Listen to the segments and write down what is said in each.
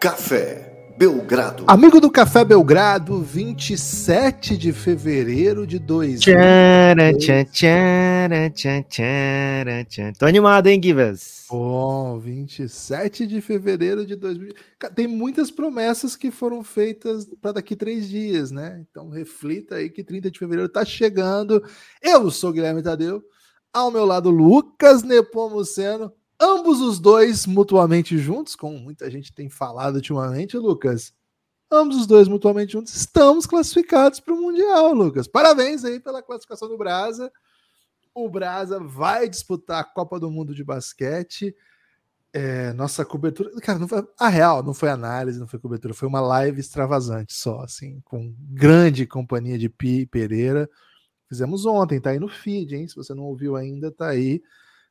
Café Belgrado. Amigo do Café Belgrado, 27 de fevereiro de 2000. Tcharam, tchan, tcharam, tchan, tcharam, tchan. Tô animado, hein, Givas? Bom, 27 de fevereiro de 2000. Cara, Tem muitas promessas que foram feitas para daqui três dias, né? Então reflita aí que 30 de fevereiro tá chegando. Eu sou Guilherme Tadeu. Ao meu lado, Lucas Nepomuceno. Ambos os dois mutuamente juntos, como muita gente tem falado ultimamente, Lucas. Ambos os dois mutuamente juntos estamos classificados para o Mundial, Lucas. Parabéns aí pela classificação do Brasa. O Brasa vai disputar a Copa do Mundo de basquete. É, nossa cobertura. Cara, não foi, a real não foi análise, não foi cobertura, foi uma live extravasante só, assim, com grande companhia de Pi e Pereira. Fizemos ontem, tá aí no feed, hein? Se você não ouviu ainda, tá aí.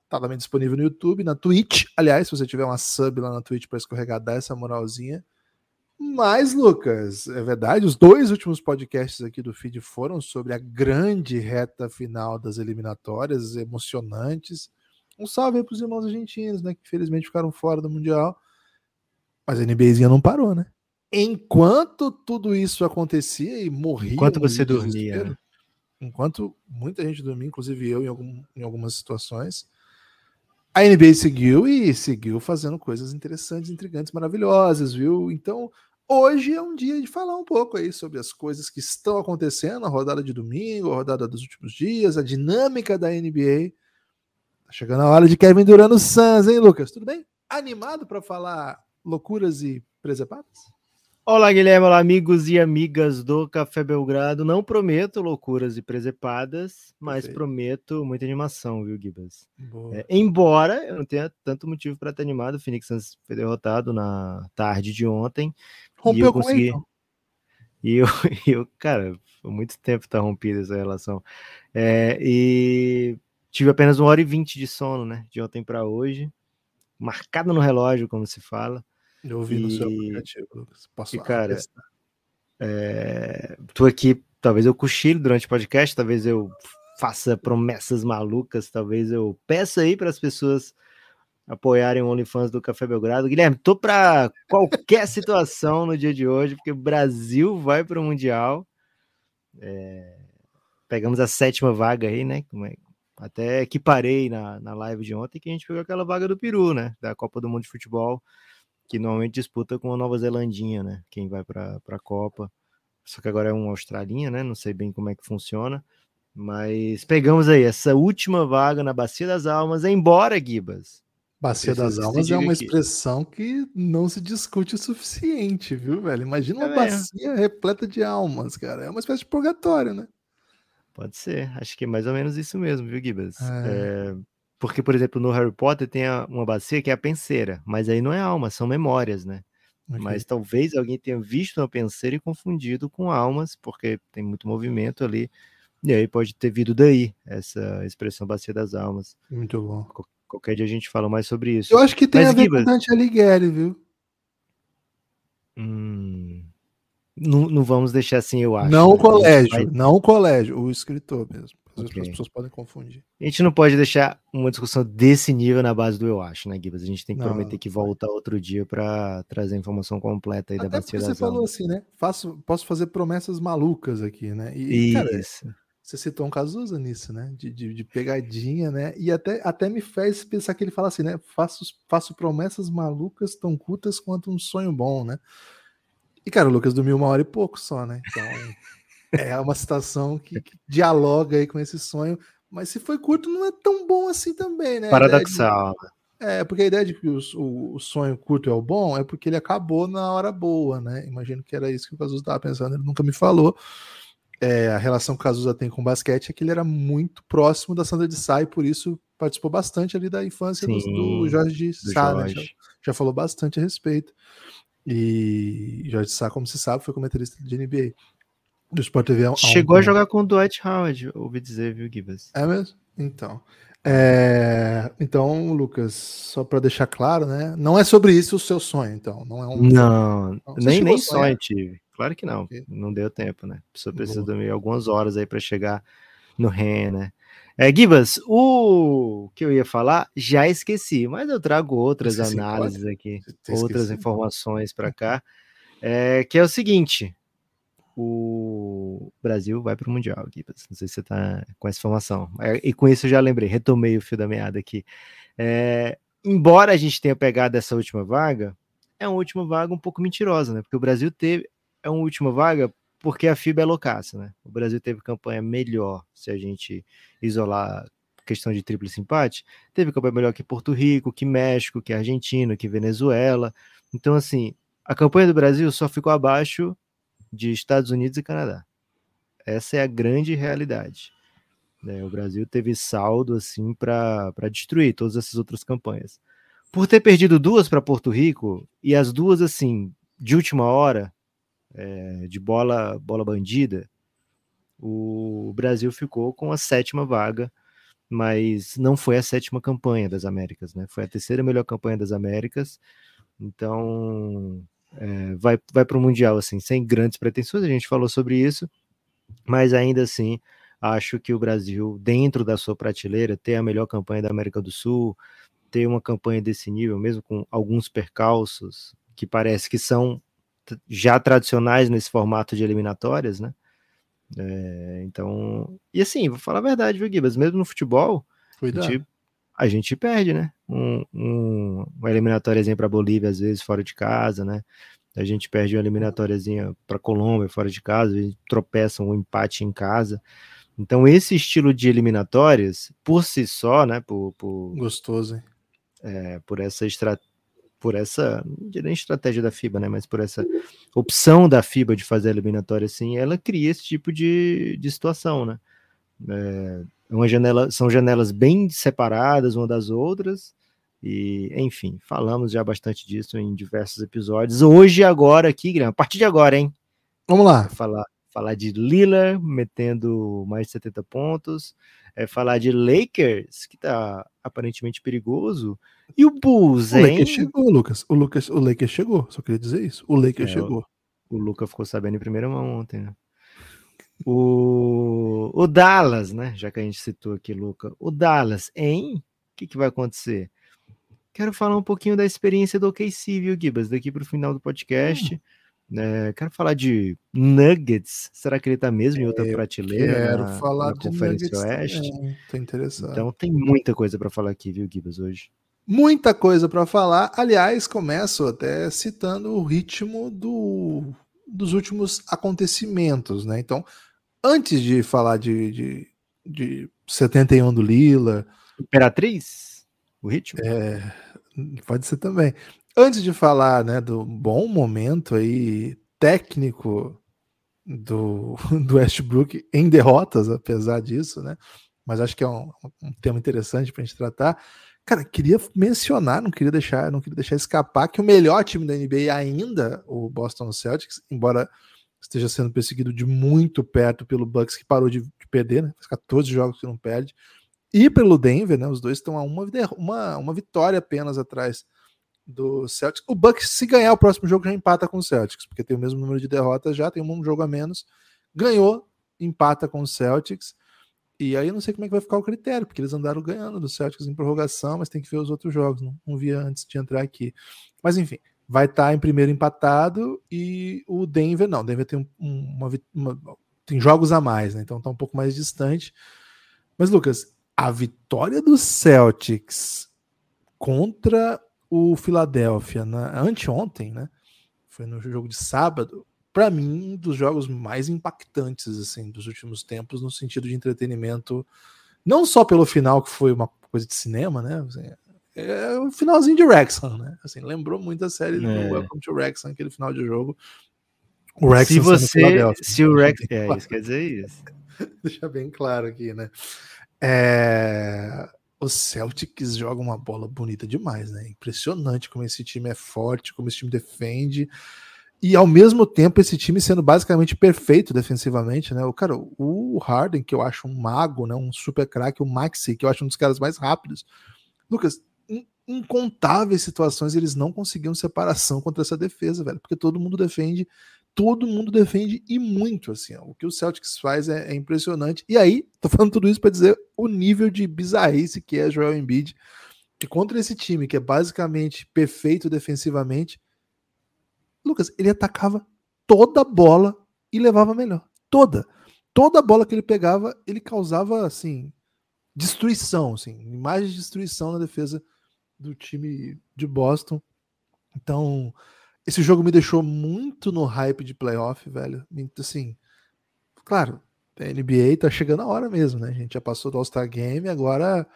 Tá também disponível no YouTube, na Twitch. Aliás, se você tiver uma sub lá na Twitch para escorregar, dá essa moralzinha. Mas, Lucas, é verdade, os dois últimos podcasts aqui do feed foram sobre a grande reta final das eliminatórias, emocionantes. Um salve aí pros irmãos argentinos, né? Que infelizmente ficaram fora do Mundial. Mas a NBAzinha não parou, né? Enquanto tudo isso acontecia e morria. Enquanto você dormia. Enquanto muita gente dormia, inclusive eu em, algum, em algumas situações. A NBA seguiu e seguiu fazendo coisas interessantes, intrigantes, maravilhosas, viu? Então, hoje é um dia de falar um pouco aí sobre as coisas que estão acontecendo, a rodada de domingo, a rodada dos últimos dias, a dinâmica da NBA. Tá chegando a hora de Kevin Durant no Suns, hein, Lucas? Tudo bem? Animado para falar loucuras e presepadas? Olá, Guilherme, olá, amigos e amigas do Café Belgrado. Não prometo loucuras e presepadas, mas Perfeito. prometo muita animação, viu, Gibas? É, embora eu não tenha tanto motivo para estar animado, o Phoenix Suns foi derrotado na tarde de ontem. e Rompeu eu com consegui. ele, então. E eu, e eu, cara, por muito tempo tá rompida essa relação. É, e tive apenas uma hora e vinte de sono, né? De ontem para hoje. Marcado no relógio, como se fala. Eu ouvi no seu E- aplicativo, Lucas. Posso e, cara. É, tô aqui, talvez eu cochile durante o podcast, talvez eu faça promessas malucas, talvez eu peça aí para as pessoas apoiarem o OnlyFans do Café Belgrado. Guilherme, tô para qualquer situação no dia de hoje, porque o Brasil vai para o Mundial. É, pegamos a sétima vaga aí, né? É- Até equiparei na, na live de ontem que a gente pegou aquela vaga do Peru, né? Da Copa do Mundo de Futebol, que normalmente disputa com a Nova Zelandinha, né? Quem vai para a Copa. Só que agora é um Australinha, né? Não sei bem como é que funciona. Mas pegamos aí essa última vaga na Bacia das Almas, embora, Gibas. Bacia das Almas é uma aqui. expressão que não se discute o suficiente, viu, velho? Imagina uma É mesmo. bacia repleta de almas, cara. É uma espécie de purgatório, né? Pode ser, acho que é mais ou menos isso mesmo, viu, Gibas? É. É, porque, por exemplo, no Harry Potter tem a- uma bacia que é a penseira, mas aí não é alma, são memórias, né? Ok. Mas talvez alguém tenha visto uma penseira e confundido com almas, porque tem muito movimento ali. E aí pode ter vindo daí essa expressão bacia das almas. Muito bom. Qualquer dia a gente fala mais sobre isso. Eu acho que tem Mas, a ver Gibas- com Dante Alighieri, viu? Hum, não, não vamos deixar assim, eu acho. não o né? Gente colégio, vai- não o colégio, o escritor mesmo. Às vezes Ok. as pessoas podem confundir. A gente não pode deixar uma discussão desse nível na base do eu acho, né, Gibas? A gente tem que Não, prometer não que voltar outro dia para trazer a informação completa aí da Até bacia porque você falou assim, né? Faço, posso fazer promessas malucas aqui, né? E, cara, Isso. Você citou um Cazuza nisso, né? De, de, de pegadinha, né? E até, até me fez pensar que ele fala assim, né? Faço, faço promessas malucas tão curtas quanto um sonho bom, né? E, cara, o Lucas dormiu uma hora e pouco só, né? Então, é uma situação que, que dialoga aí com esse sonho. Mas se foi curto, não é tão bom assim também, né? Ideia de- Paradoxal. né? é, porque a ideia de que o, o, o sonho curto é o bom é porque ele acabou na hora boa, né? Imagino que era isso que o Cazuza estava pensando, ele nunca me falou. É, a relação que o Cazuza tem com o basquete é que ele era muito próximo da Sandra de Sá e por isso participou bastante ali da infância do, Sim, do Jorge de do Sá, né? Já, já falou bastante a respeito. E Jorge Sá, como se sabe, foi comentarista de NBA do Sport TV. há um Chegou a jogar com o Dwight Howard, ouvi dizer, viu, Gibas? É mesmo? Então. É, então, Lucas, só para deixar claro, né? Não é sobre isso o seu sonho, então. Não é um. Não, Não, nem, nem sonho tive. Claro que não, Ok. não deu tempo, né? A pessoa precisa Boa. dormir algumas horas aí para chegar no REM, né? É, Gibas, o que eu ia falar, já esqueci, mas eu trago outras análises aqui, outras informações para cá, é, que é o seguinte, o Brasil vai para o Mundial, Gibas, não sei se você está com essa informação, é, e com isso eu já lembrei, retomei o fio da meada aqui. É, embora a gente tenha pegado essa última vaga, é uma última vaga um pouco mentirosa, né? Porque o Brasil teve é uma última vaga porque a FIBA é loucaça, né? O Brasil teve campanha melhor se a gente isolar questão de tríplice empate. Teve campanha melhor que Porto Rico, que México, que Argentina, que Venezuela. Então, assim, a campanha do Brasil só ficou abaixo de Estados Unidos e Canadá. Essa é a grande realidade. Né? O Brasil teve saldo assim para destruir todas essas outras campanhas. Por ter perdido duas para Porto Rico e as duas assim de última hora, é, de bola bola bandida, o Brasil ficou com a sétima vaga, mas não foi a sétima campanha das Américas, né? Foi a terceira melhor campanha das Américas. Então é, vai, vai para o Mundial assim, sem grandes pretensões. A gente falou sobre isso, mas ainda assim acho que o Brasil, dentro da sua prateleira, ter a melhor campanha da América do Sul, ter uma campanha desse nível, mesmo com alguns percalços que parece que são já tradicionais nesse formato de eliminatórias, né? É, então, e assim, vou falar a verdade, viu, Gibas? Mesmo no futebol, a gente, a gente, perde, né? Um, um, uma eliminatóriazinha para Bolívia, às vezes, fora de casa, né? A gente perde uma eliminatóriazinha para Colômbia, fora de casa, a gente tropeça um empate em casa. Então, esse estilo de eliminatórias, por si só, né? Por, por Gostoso, hein? É, por essa estratégia por essa, não diria estratégia da FIBA, né, mas por essa opção da FIBA de fazer a eliminatória assim, ela cria esse tipo de, de situação, né? É, uma janela, são janelas bem separadas uma das outras, e enfim, falamos já bastante disso em diversos episódios. Hoje, agora aqui, Guilherme, a partir de agora, hein? Vamos lá. Falar, falar de Lillard metendo mais de 70 pontos, é falar de Lakers, que tá aparentemente perigoso, e o Bulls, hein? O Lakers chegou, Lucas. O, Lucas, o Lakers chegou, só queria dizer isso. O Lakers é, chegou. O, o Lucas ficou sabendo em primeira mão ontem, né? O, o Dallas, né? Já que a gente citou aqui, Luca. O Dallas, hein? O que, que vai acontecer? Quero falar um pouquinho da experiência do OKC, viu, Gibas? Daqui para o final do podcast. Hum. É, quero falar de Nuggets. Será que ele está mesmo em outra é, prateleira? Quero na, falar na de Conferência Nuggets Oeste. Tô interessado. Então tem muita coisa para falar aqui, viu, Gibas, hoje. Muita coisa para falar. Aliás, começo até citando o ritmo do, dos últimos acontecimentos, né? Então, antes de falar de, de, de 71 do Lila. Imperatriz? O ritmo? É, pode ser também. Antes de falar né, do bom momento aí técnico do, do Westbrook em derrotas, apesar disso, né? Mas acho que é um, um tema interessante para a gente tratar. Cara, queria mencionar, não queria deixar, não queria deixar escapar que o melhor time da NBA ainda, o Boston Celtics, embora esteja sendo perseguido de muito perto pelo Bucks que parou de, de perder, né? Faz 14 jogos que não perde, e pelo Denver, né? Os dois estão a uma, uma, uma vitória apenas atrás do Celtics. O Bucks, se ganhar o próximo jogo, já empata com o Celtics, porque tem o mesmo número de derrotas já, tem um jogo a menos. Ganhou, empata com o Celtics. E aí eu não sei como é que vai ficar o critério, porque eles andaram ganhando do Celtics em prorrogação, mas tem que ver os outros jogos, não, não via antes de entrar aqui. Mas enfim, vai estar tá em primeiro empatado e o Denver não, Denver tem um, uma, uma, tem jogos a mais, né? Então está um pouco mais distante. Mas Lucas, a vitória do Celtics contra o Philadelphia na anteontem, né? Foi no jogo de sábado, para mim, um dos jogos mais impactantes assim dos últimos tempos no sentido de entretenimento, não só pelo final que foi uma coisa de cinema, né? É o finalzinho de Wrexham, né? Assim, lembrou muito a série é. do Welcome to Wrexham, aquele final de jogo. O Wrexham se você, se o Wrexham, é claro. isso quer dizer isso. Deixa bem claro aqui, né? É... O Celtics joga uma bola bonita demais, né? Impressionante como esse time é forte, como esse time defende e ao mesmo tempo esse time sendo basicamente perfeito defensivamente, né? O cara, o Harden, que eu acho um mago, né? Um super craque, o Maxi, que eu acho um dos caras mais rápidos. Lucas, incontáveis situações eles não conseguiam separação contra essa defesa, velho, porque todo mundo defende todo mundo defende e muito, assim, ó. o que o Celtics faz é, é impressionante. E aí, tô falando tudo isso para dizer o nível de bizarrice que é Joel Embiid, que contra esse time que é basicamente perfeito defensivamente, Lucas, ele atacava toda a bola e levava melhor. Toda. Toda a bola que ele pegava, ele causava, assim, destruição, assim, imagem de destruição na defesa do time de Boston. Então, esse jogo me deixou muito no hype de playoff, velho. Assim, claro, a NBA tá chegando a hora mesmo, né? A gente já passou do All-Star Game, agora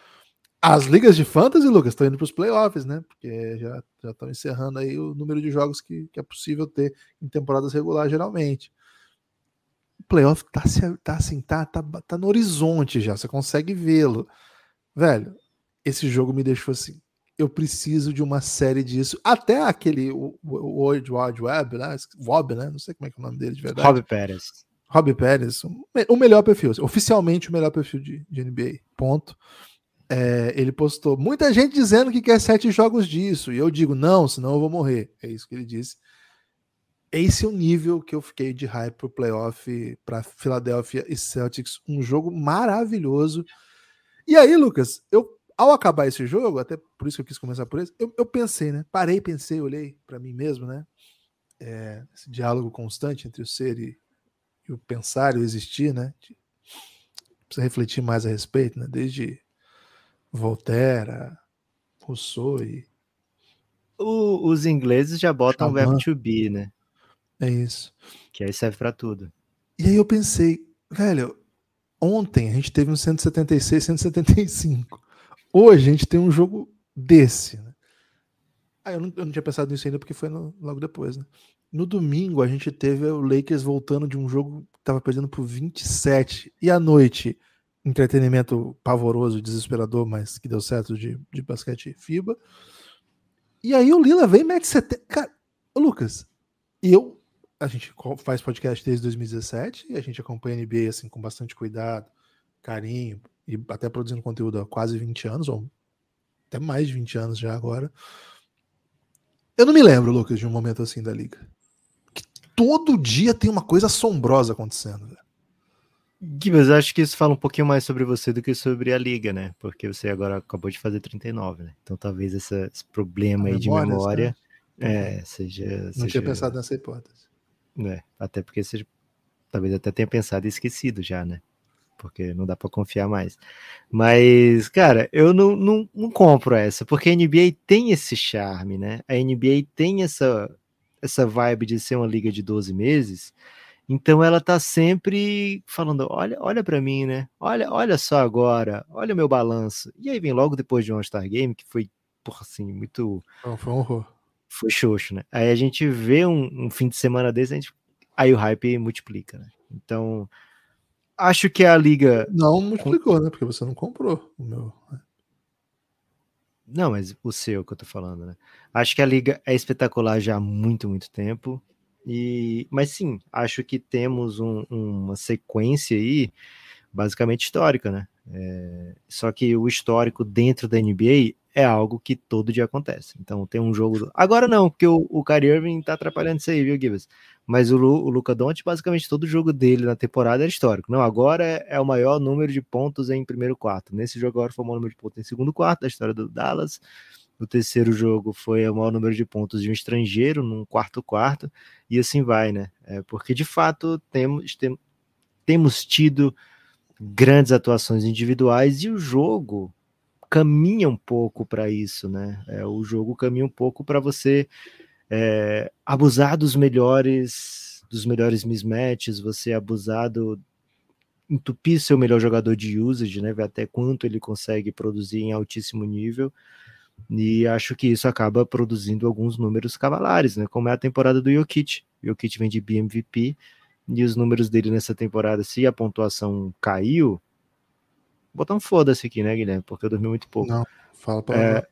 as ligas de fantasy, Lucas, estão indo para os playoffs, né? Porque já estão encerrando aí o número de jogos que, que é possível ter em temporadas regulares, geralmente. O playoff tá, tá assim, tá, tá, tá no horizonte já, você consegue vê-lo. Velho, esse jogo me deixou assim. Eu preciso de uma série disso. Até aquele o, o World Wide Web, né? Wob, né? Não sei como é que é o nome dele de verdade. Rob Pérez. Rob Pérez, o melhor perfil, oficialmente o melhor perfil de, de NBA. Ponto é, ele postou muita gente dizendo que quer sete jogos disso. E eu digo, não, senão eu vou morrer. É isso que ele disse. Esse é o nível que eu fiquei de hype pro playoff para Philadelphia e Celtics. Um jogo maravilhoso. E aí, Lucas, eu ao acabar esse jogo, até por isso que eu quis começar por isso, eu, eu pensei, né? Parei, pensei, olhei para mim mesmo, né? É, esse diálogo constante entre o ser e, e o pensar e o existir, né? De, precisa refletir mais a respeito, né? Desde Voltaire, Rousseau e. O, os ingleses já botam o verbo to be, né? É isso. Que aí serve para tudo. E aí eu pensei, velho, ontem a gente teve um 176, 175. Hoje a gente tem um jogo desse. Né? Ah, eu não, eu não tinha pensado nisso ainda porque foi no, logo depois, né? No domingo a gente teve o Lakers voltando de um jogo que estava perdendo por 27. E à noite entretenimento pavoroso, desesperador, mas que deu certo de, de basquete FIBA. E aí o Lila vem e mete 70. Cara, Lucas, eu. A gente faz podcast desde 2017 e a gente acompanha a NBA assim, com bastante cuidado, carinho e até produzindo conteúdo há quase 20 anos, ou até mais de 20 anos já agora. Eu não me lembro, Lucas, de um momento assim da liga. Que todo dia tem uma coisa assombrosa acontecendo. Velho. Gibas, acho que isso fala um pouquinho mais sobre você do que sobre a liga, né? Porque você agora acabou de fazer 39, né? Então talvez essa, esse problema aí de memória né? é, seja. Não seja, tinha pensado nessa hipótese. É, até porque você talvez até tenha pensado e esquecido já, né? Porque não dá para confiar mais. Mas, cara, eu não, não, não compro essa, porque a NBA tem esse charme, né? A NBA tem essa, essa vibe de ser uma liga de 12 meses então ela tá sempre falando: olha, olha para mim, né? Olha, olha só agora, olha o meu balanço. E aí vem logo depois de um All-Star Game, que foi, porra, assim, muito. Não, foi um horror. Foi xoxo, né? Aí a gente vê um, um fim de semana desse, a gente... aí o hype multiplica, né? Então, acho que a liga. Não multiplicou, né? Porque você não comprou o meu. Não, mas o seu que eu tô falando, né? Acho que a liga é espetacular já há muito, muito tempo. E, mas sim, acho que temos um, uma sequência aí basicamente histórica, né? É, só que o histórico dentro da NBA é algo que todo dia acontece. Então tem um jogo. Agora não, porque o, o Kyrie Irving tá atrapalhando isso aí, viu, Gibbs? Mas o, o Luca Doncic, basicamente todo jogo dele na temporada é histórico. Não, agora é, é, o maior número de pontos em primeiro quarto. Nesse jogo agora foi o maior número de pontos em segundo quarto da história do Dallas. No terceiro jogo foi o maior número de pontos de um estrangeiro, num quarto quarto, e assim vai, né? É, porque de fato temos, tem, temos tido grandes atuações individuais e o jogo caminha um pouco para isso, né? É, o jogo caminha um pouco para você é, abusar dos melhores dos melhores mismatches, você abusar do entupir seu melhor jogador de usage, né? Ver até quanto ele consegue produzir em altíssimo nível e acho que isso acaba produzindo alguns números cavalares, né? Como é a temporada do Jokic. O Jokic vem de BMVP e os números dele nessa temporada, se a pontuação caiu, botar um foda-se aqui, né, Guilherme? Porque eu dormi muito pouco. Não, fala pra é,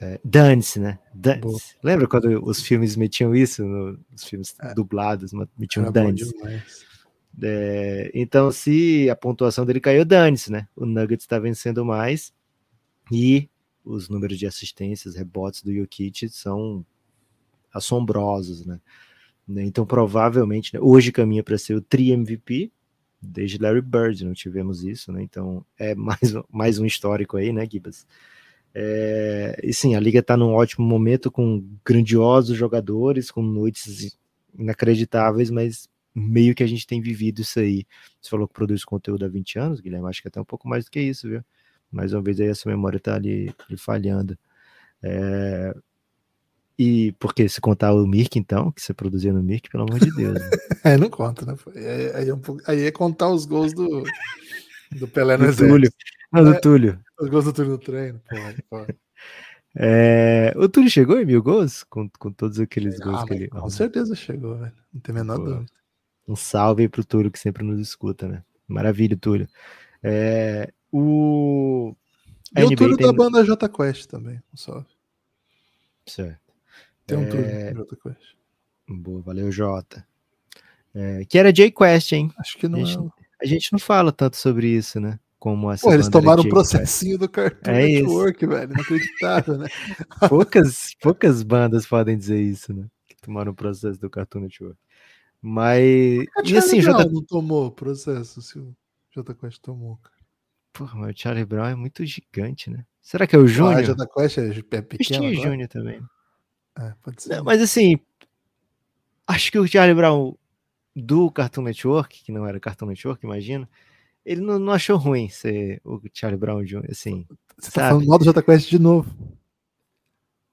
é, Dance, né? Dance. Lembra quando os filmes metiam isso? No, os filmes é. dublados, metiam Dance. É, então, se a pontuação dele caiu, dane-se, né? O Nuggets está vencendo mais e os números de assistências, rebotes do Jokic são assombrosos, né? Né? Então, provavelmente, né, hoje caminha para ser o tri-MVP, desde Larry Bird não tivemos isso, né? Então, é mais, mais um histórico aí, né, Gibas? É, e sim, a liga está num ótimo momento com grandiosos jogadores, com noites inacreditáveis, mas meio que a gente tem vivido isso aí. Você falou que produz conteúdo há 20 anos, Guilherme, acho que até um pouco mais do que isso, viu? Mais uma vez aí essa memória está ali, ali, falhando. É... E porque se contar o Mirk, então, que você produzia no Mirk, pelo amor de Deus. Né? é, não conta, né? Aí, aí, é um pouco... aí é contar os gols do, do Pelé no do Túlio. Não, do é, Túlio. Os gols do Túlio no treino, porra, porra. É, o Túlio chegou em mil gols? Com, com todos aqueles gols ah, que ele. Com certeza chegou, velho. Não tem a menor dúvida. Um salve aí pro Túlio que sempre nos escuta, né? Maravilha, Túlio. É, o. E o Túlio tem... da banda J Quest também. Um salve. Certo. Tem um é... Túlio J Quest. Boa, valeu, Jota. É, que era J Quest, hein? Acho que não a gente, é. A gente não fala tanto sobre isso, né? Como Pô, eles tomaram um processinho do Cartoon é Network, isso. velho. Inacreditável, né? poucas, poucas bandas podem dizer isso, né? Que tomaram o processo do Cartoon Network. Mas. E assim, J... não tomou o processo, se o J Quest tomou, cara. Porra, mas o Charlie Brown é muito gigante, né? Será que é o Júnior? Ah, J Quest é, é pequeno. Tinha Júnior também. É, pode ser. Não, mas assim, acho que o Charlie Brown do Cartoon Network, que não era Cartoon Network, imagina, ele não, não achou ruim ser o Charlie Brown Jr., assim. Você tá falando mal do J Quest de novo.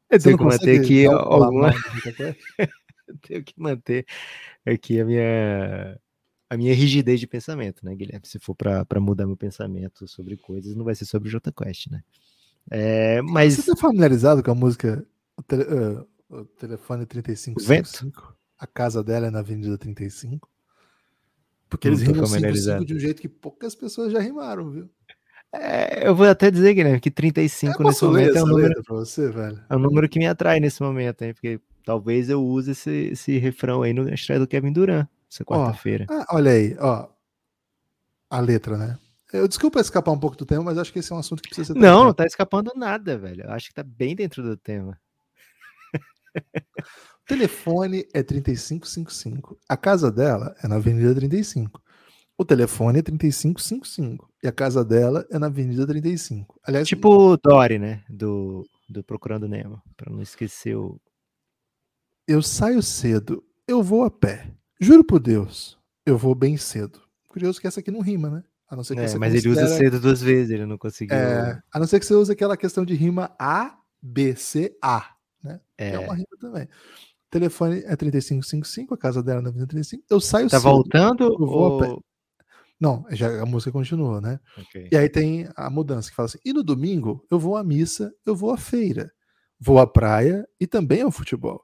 Eu tenho que manter aqui alguma. tenho que manter aqui a minha a minha rigidez de pensamento, né, Guilherme? Se for para mudar meu pensamento sobre coisas, não vai ser sobre o J Quest, né? É, mas... Você tá familiarizado com a música o, tele, uh, o telefone 3555? A casa dela é na Avenida 35? Porque eles rimam 55 de um jeito que poucas pessoas já rimaram, viu? É, eu vou até dizer, Guilherme, que 35 é, nesse momento é um número você. É um número que me atrai nesse momento, hein? Porque talvez eu use esse, esse refrão aí no estreia do Kevin Durant, essa quarta-feira. Ah, olha aí, ó. A letra, né? Eu desculpa escapar um pouco do tema, mas acho que esse é um assunto que precisa ser. Não, não tá escapando nada, velho. Eu acho que tá bem dentro do tema. o telefone é 3555. A casa dela é na Avenida 35. O telefone é 3555 e a casa dela é na Avenida 35. Aliás, tipo o Dory, né? Do, do Procurando Nemo, para não esquecer o. Eu saio cedo, eu vou a pé. Juro por Deus, eu vou bem cedo. Curioso que essa aqui não rima, né? A não ser que é, você mas considera... ele usa cedo duas vezes, ele não conseguiu. É, a não ser que você use aquela questão de rima A, B, C, A, né? É, é uma rima também. O telefone é 3555, a casa dela é na Avenida 35. Eu saio tá cedo. Tá voltando? Eu vou ou... Não, já a música continua, né? Okay. E aí tem a mudança que fala assim: e no domingo eu vou à missa, eu vou à feira, vou à praia e também ao futebol.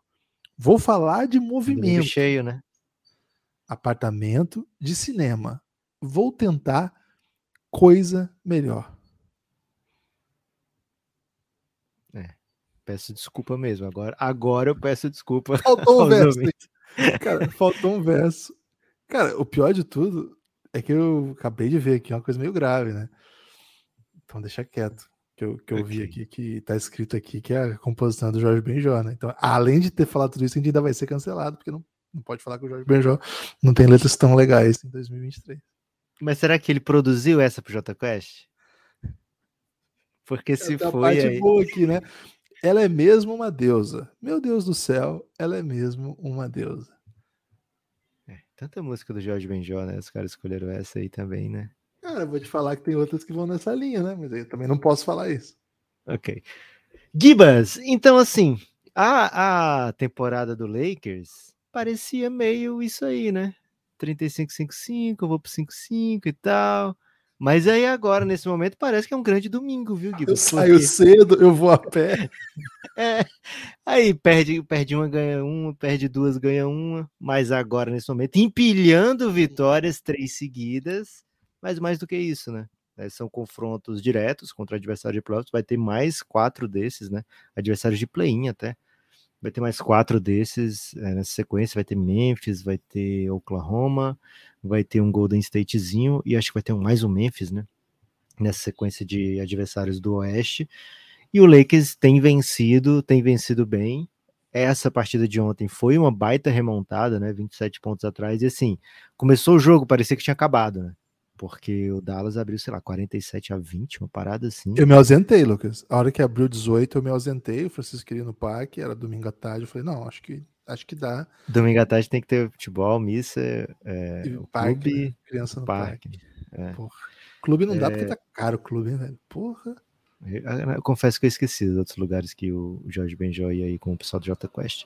Vou falar de movimento. cheio, né? Apartamento de cinema. Vou tentar coisa melhor. É, peço desculpa mesmo. Agora, agora eu peço desculpa. Faltou um verso. Cara, faltou um verso. Cara, o pior de tudo é que eu acabei de ver aqui uma coisa meio grave, né? Então deixa quieto. Que eu, que eu okay. vi aqui que tá escrito aqui que é a composição do Jorge Benjó, né? Então, além de ter falado tudo isso, a gente ainda vai ser cancelado, porque não, não pode falar que o Jorge Benjó não tem letras tão legais em 2023. Mas será que ele produziu essa pro J Quest? Porque se foi. parte aí... boa aqui, né? Ela é mesmo uma deusa. Meu Deus do céu, ela é mesmo uma deusa. Tanta música do Jorge Benjó, né? Os caras escolheram essa aí também, né? Cara, vou te falar que tem outras que vão nessa linha, né? Mas eu também não posso falar isso. Ok. Gibas, então assim, a, a temporada do Lakers parecia meio isso aí, né? 35-5-5, eu vou pro 5-5 e tal. Mas aí agora, nesse momento, parece que é um grande domingo, viu, Guilherme? Eu saio cedo, eu vou a pé. é, aí perde, perde uma, ganha uma, perde duas, ganha uma. Mas agora, nesse momento, empilhando vitórias, três seguidas. Mas mais do que isso, né? É, são confrontos diretos contra adversários de playoffs. Vai ter mais quatro desses, né? Adversários de play-in até. Vai ter mais quatro desses é, nessa sequência. Vai ter Memphis, vai ter Oklahoma, vai ter um Golden Statezinho e acho que vai ter mais um Memphis, né? Nessa sequência de adversários do Oeste. E o Lakers tem vencido, tem vencido bem. essa partida de ontem foi uma baita remontada, né? 27 pontos atrás, e assim, começou o jogo, parecia que tinha acabado, né? Porque o Dallas abriu, sei lá, 47 a 20, uma parada assim. Eu me ausentei, Lucas. A hora que abriu 18, eu me ausentei. O Francisco queria ir no parque, era domingo à tarde. Eu falei, não, acho que, acho que dá. Domingo à tarde tem que ter futebol, missa, é, E o parque, clube, né? Criança no parque. parque. É. Porra. Clube não dá É. porque tá caro o clube, hein, velho? Porra. Eu, eu confesso que eu esqueci dos outros lugares que o Jorge Benjó ia aí com o pessoal do Jota Quest.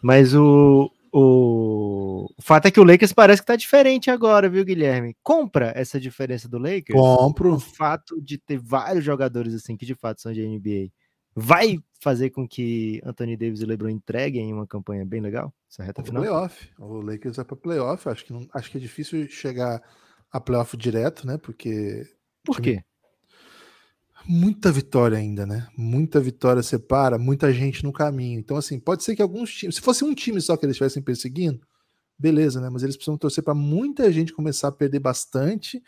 Mas o, o, o fato é que o Lakers parece que tá diferente agora, viu, Guilherme? Compra essa diferença do Lakers. Compro. O fato de ter vários jogadores assim que de fato são de NBA vai fazer com que Anthony Davis e LeBron entreguem uma campanha bem legal? Essa reta final? playoff. O Lakers vai para playoff. Acho que, não, acho que é difícil chegar a playoff direto, né? Porque Por quê? Muita vitória ainda, né? Muita vitória separa, muita gente no caminho. Então, assim, pode ser que alguns times, se fosse um time só que eles estivessem perseguindo, beleza, né? Mas eles precisam torcer para muita gente começar a perder bastante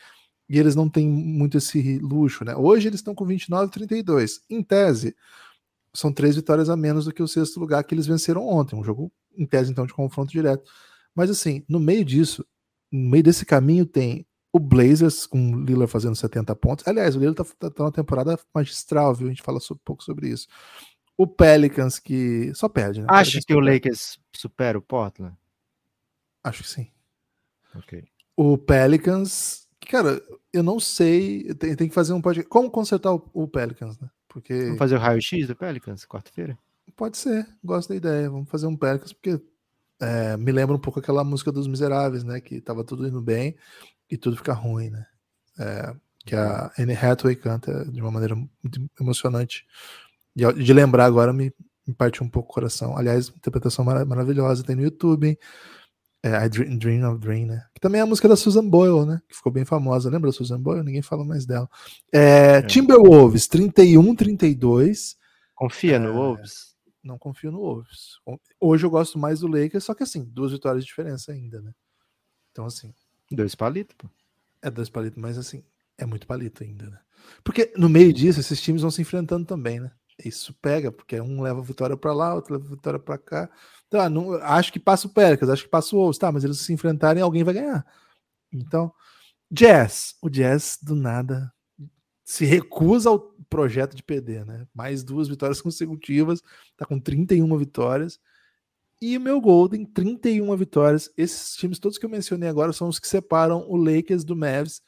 e eles não têm muito esse luxo, né? Hoje eles estão com 29 e 32. Em tese, são três vitórias a menos do que o sexto lugar que eles venceram ontem. Um jogo, em tese, então, de confronto direto. Mas, assim, no meio disso, no meio desse caminho, tem o Blazers com o Lillard fazendo 70 pontos. Aliás, o Lillard tá, tá, tá numa temporada magistral, viu? A gente fala um pouco sobre isso. O Pelicans, que só perde, né? Acha Pelicans que o. Lakers supera o Portland? Acho que sim. Ok. O Pelicans, cara, eu não sei. Tem, tem que fazer um podcast. Como consertar o, o Pelicans, né? Porque Vamos fazer o raio-x do Pelicans quarta-feira? pode ser, gosto da ideia. Vamos fazer um Pelicans, porque é, me lembra um pouco aquela música dos Miseráveis, né? Que tava tudo indo bem e tudo fica ruim, né? É, que a Anne Hathaway canta de uma maneira muito emocionante. E de lembrar agora me, me parte um pouco o coração. Aliás, interpretação mara- maravilhosa, tem no YouTube, hein? É, I Dream, Dream of Dream, né? Que também é a música da Susan Boyle, né? Que ficou bem famosa. Lembra da Susan Boyle? Ninguém fala mais dela. É, Timberwolves, 31-32. Confia É, no Wolves? Não confio no Wolves. Hoje eu gosto mais do Lakers, só que assim, duas vitórias de diferença ainda, né? Então, assim, Dois palitos, pô. é dois palitos, mas assim, é muito palito ainda, né? Porque no meio disso, esses times vão se enfrentando também, né? Isso pega, porque um leva a vitória pra lá, outro leva a vitória pra cá. Tá, não, acho que passa o Pelicans, acho que passa o Wolves, tá, mas eles se enfrentarem, alguém vai ganhar. Então, Jazz, o Jazz do nada se recusa ao projeto de perder, né? Mais duas vitórias consecutivas, tá com 31 vitórias. E o meu Golden, 31 vitórias. Esses times todos que eu mencionei agora são os que separam o Lakers do Mavs,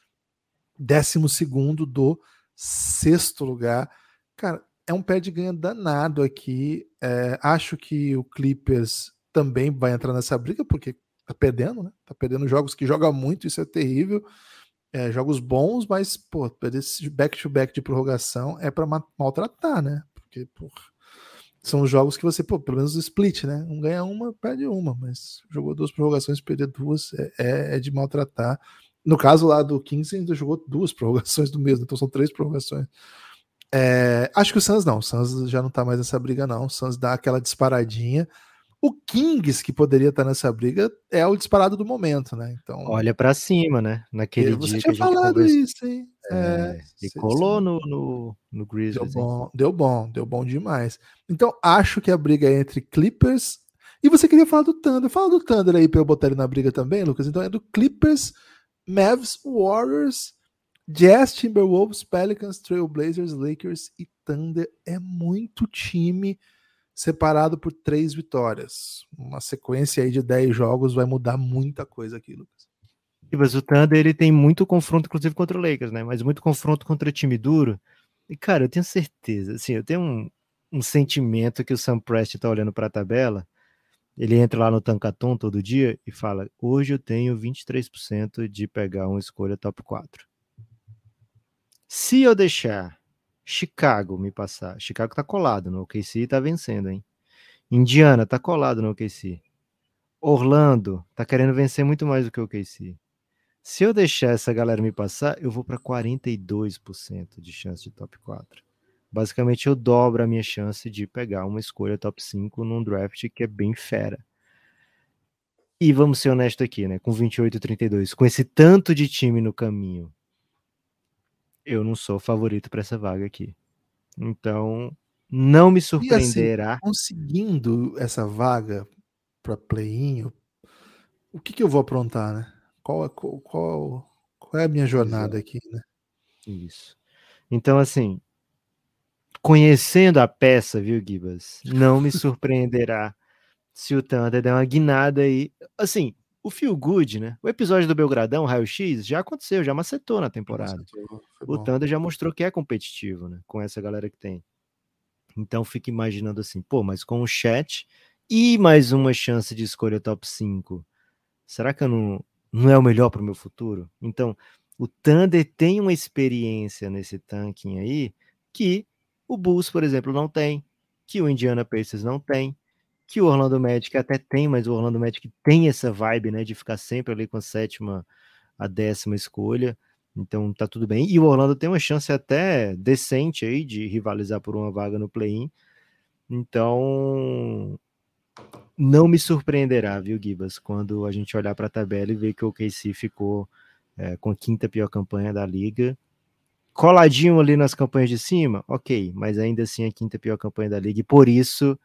12 do sexto lugar. Cara, é um pé de ganha danado aqui. É, acho que o Clippers também vai entrar nessa briga, porque tá perdendo, né? Tá perdendo jogos que joga muito, isso é terrível. É, jogos bons, mas, pô, perder esse back-to-back de prorrogação é para maltratar, né? Porque, porra, são jogos que você, pô, pelo menos split, né? Um ganha uma, perde uma, mas jogou duas prorrogações, perder duas é, é, é de maltratar. No caso lá do Kings, ainda jogou duas prorrogações do mesmo, então são três prorrogações. É, acho que o Suns não, o Suns já não tá mais nessa briga, não. O Suns dá aquela disparadinha. O Kings, que poderia estar nessa briga, é o disparado do momento, né? Então. Olha pra cima, né? Naquele você dia que tinha a gente falado conversou. isso, hein? É, e cê- colou no, no, no Deu Grizzlies. hein? bom, deu bom, deu bom demais. Então, acho que a briga é entre Clippers. E você queria falar do Thunder. Fala do Thunder aí pra eu botar ele na briga também, Lucas. Então é do Clippers, Mavs, Warriors, Jazz, Timberwolves, Pelicans, Trailblazers, Lakers e Thunder. É muito time separado por três vitórias. Uma sequência aí de 10 jogos vai mudar muita coisa aqui, Lucas. Mas o Thunder ele tem muito confronto, inclusive contra o Lakers, né? Mas muito confronto contra time duro. E, cara, eu tenho certeza, assim, eu tenho um, um sentimento que o Sam Prest tá olhando para a tabela. Ele entra lá no Tankaton todo dia e fala: Hoje eu tenho 23% de pegar uma escolha top 4. Se eu deixar Chicago me passar, Chicago tá colado no OKC e tá vencendo, hein? Indiana tá colado no OKC. Orlando tá querendo vencer muito mais do que o OKC. Se eu deixar essa galera me passar, eu vou para 42% de chance de top 4. Basicamente, eu dobro a minha chance de pegar uma escolha top 5 num draft que é bem fera. E vamos ser honestos aqui, né? Com 28 e 32, com esse tanto de time no caminho, eu não sou favorito para essa vaga aqui. Então, não me surpreenderá. E, assim, conseguindo essa vaga para play-in, o que, que eu vou aprontar, né? Qual, qual, qual, qual é a minha jornada Exato. aqui, né? Isso. Então, assim, conhecendo a peça, viu, Gibas? Não me surpreenderá se o Thunder der uma guinada aí. Assim, o Feel Good, né? O episódio do Belgradão, Raio X, já aconteceu, já macetou na temporada. O Thunder já mostrou que é competitivo, né? Com essa galera que tem. Então fica imaginando assim, pô, mas com o chat e mais uma chance de escolha top 5, será que eu não, não é o melhor para o meu futuro? Então, o Thunder tem uma experiência nesse tanking aí que o Bulls, por exemplo, não tem, que o Indiana Pacers não tem, que o Orlando Magic até tem, mas o Orlando Magic tem essa vibe, né, de ficar sempre ali com a sétima, a décima escolha. Então tá tudo bem. E o Orlando tem uma chance até decente aí de rivalizar por uma vaga no play-in. Então não me surpreenderá, viu, Gibas, quando a gente olhar para a tabela e ver que o KC ficou é, com a quinta pior campanha da liga. Coladinho ali nas campanhas de cima, ok, mas ainda assim a quinta pior campanha da liga, e por isso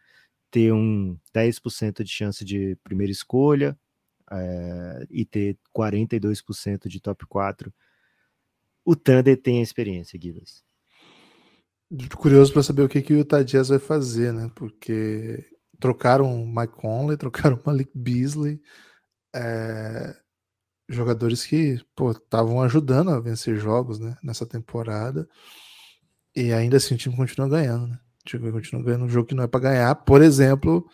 ter um 10% de chance de primeira escolha é, e ter 42% de top 4. O Thunder tem a experiência, Guilherme. Curioso para saber o que, que o Utah Jazz vai fazer, né? Porque trocaram o Mike Conley, trocaram o Malik Beasley, é, jogadores que estavam ajudando a vencer jogos né, nessa temporada. E ainda assim o time continua ganhando, né? Tipo, continua ganhando um jogo que não é para ganhar. Por exemplo,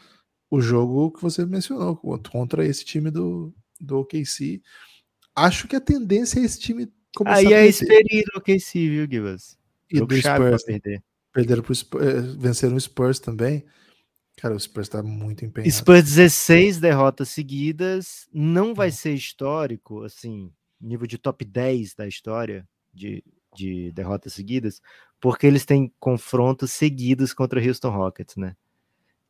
o jogo que você mencionou contra esse time do, do OKC. Acho que a tendência é esse time começar Aí é experido o OKC, viu, Givas? E jogo do Spurs. Perder. Perderam pro Spurs, eh, venceram o Spurs também. Cara, o Spurs tá muito empenhado. Spurs 16 derrotas seguidas. Não vai hum. ser histórico, assim, nível de top 10 da história de, de derrotas seguidas, porque eles têm confrontos seguidos contra o Houston Rockets, né?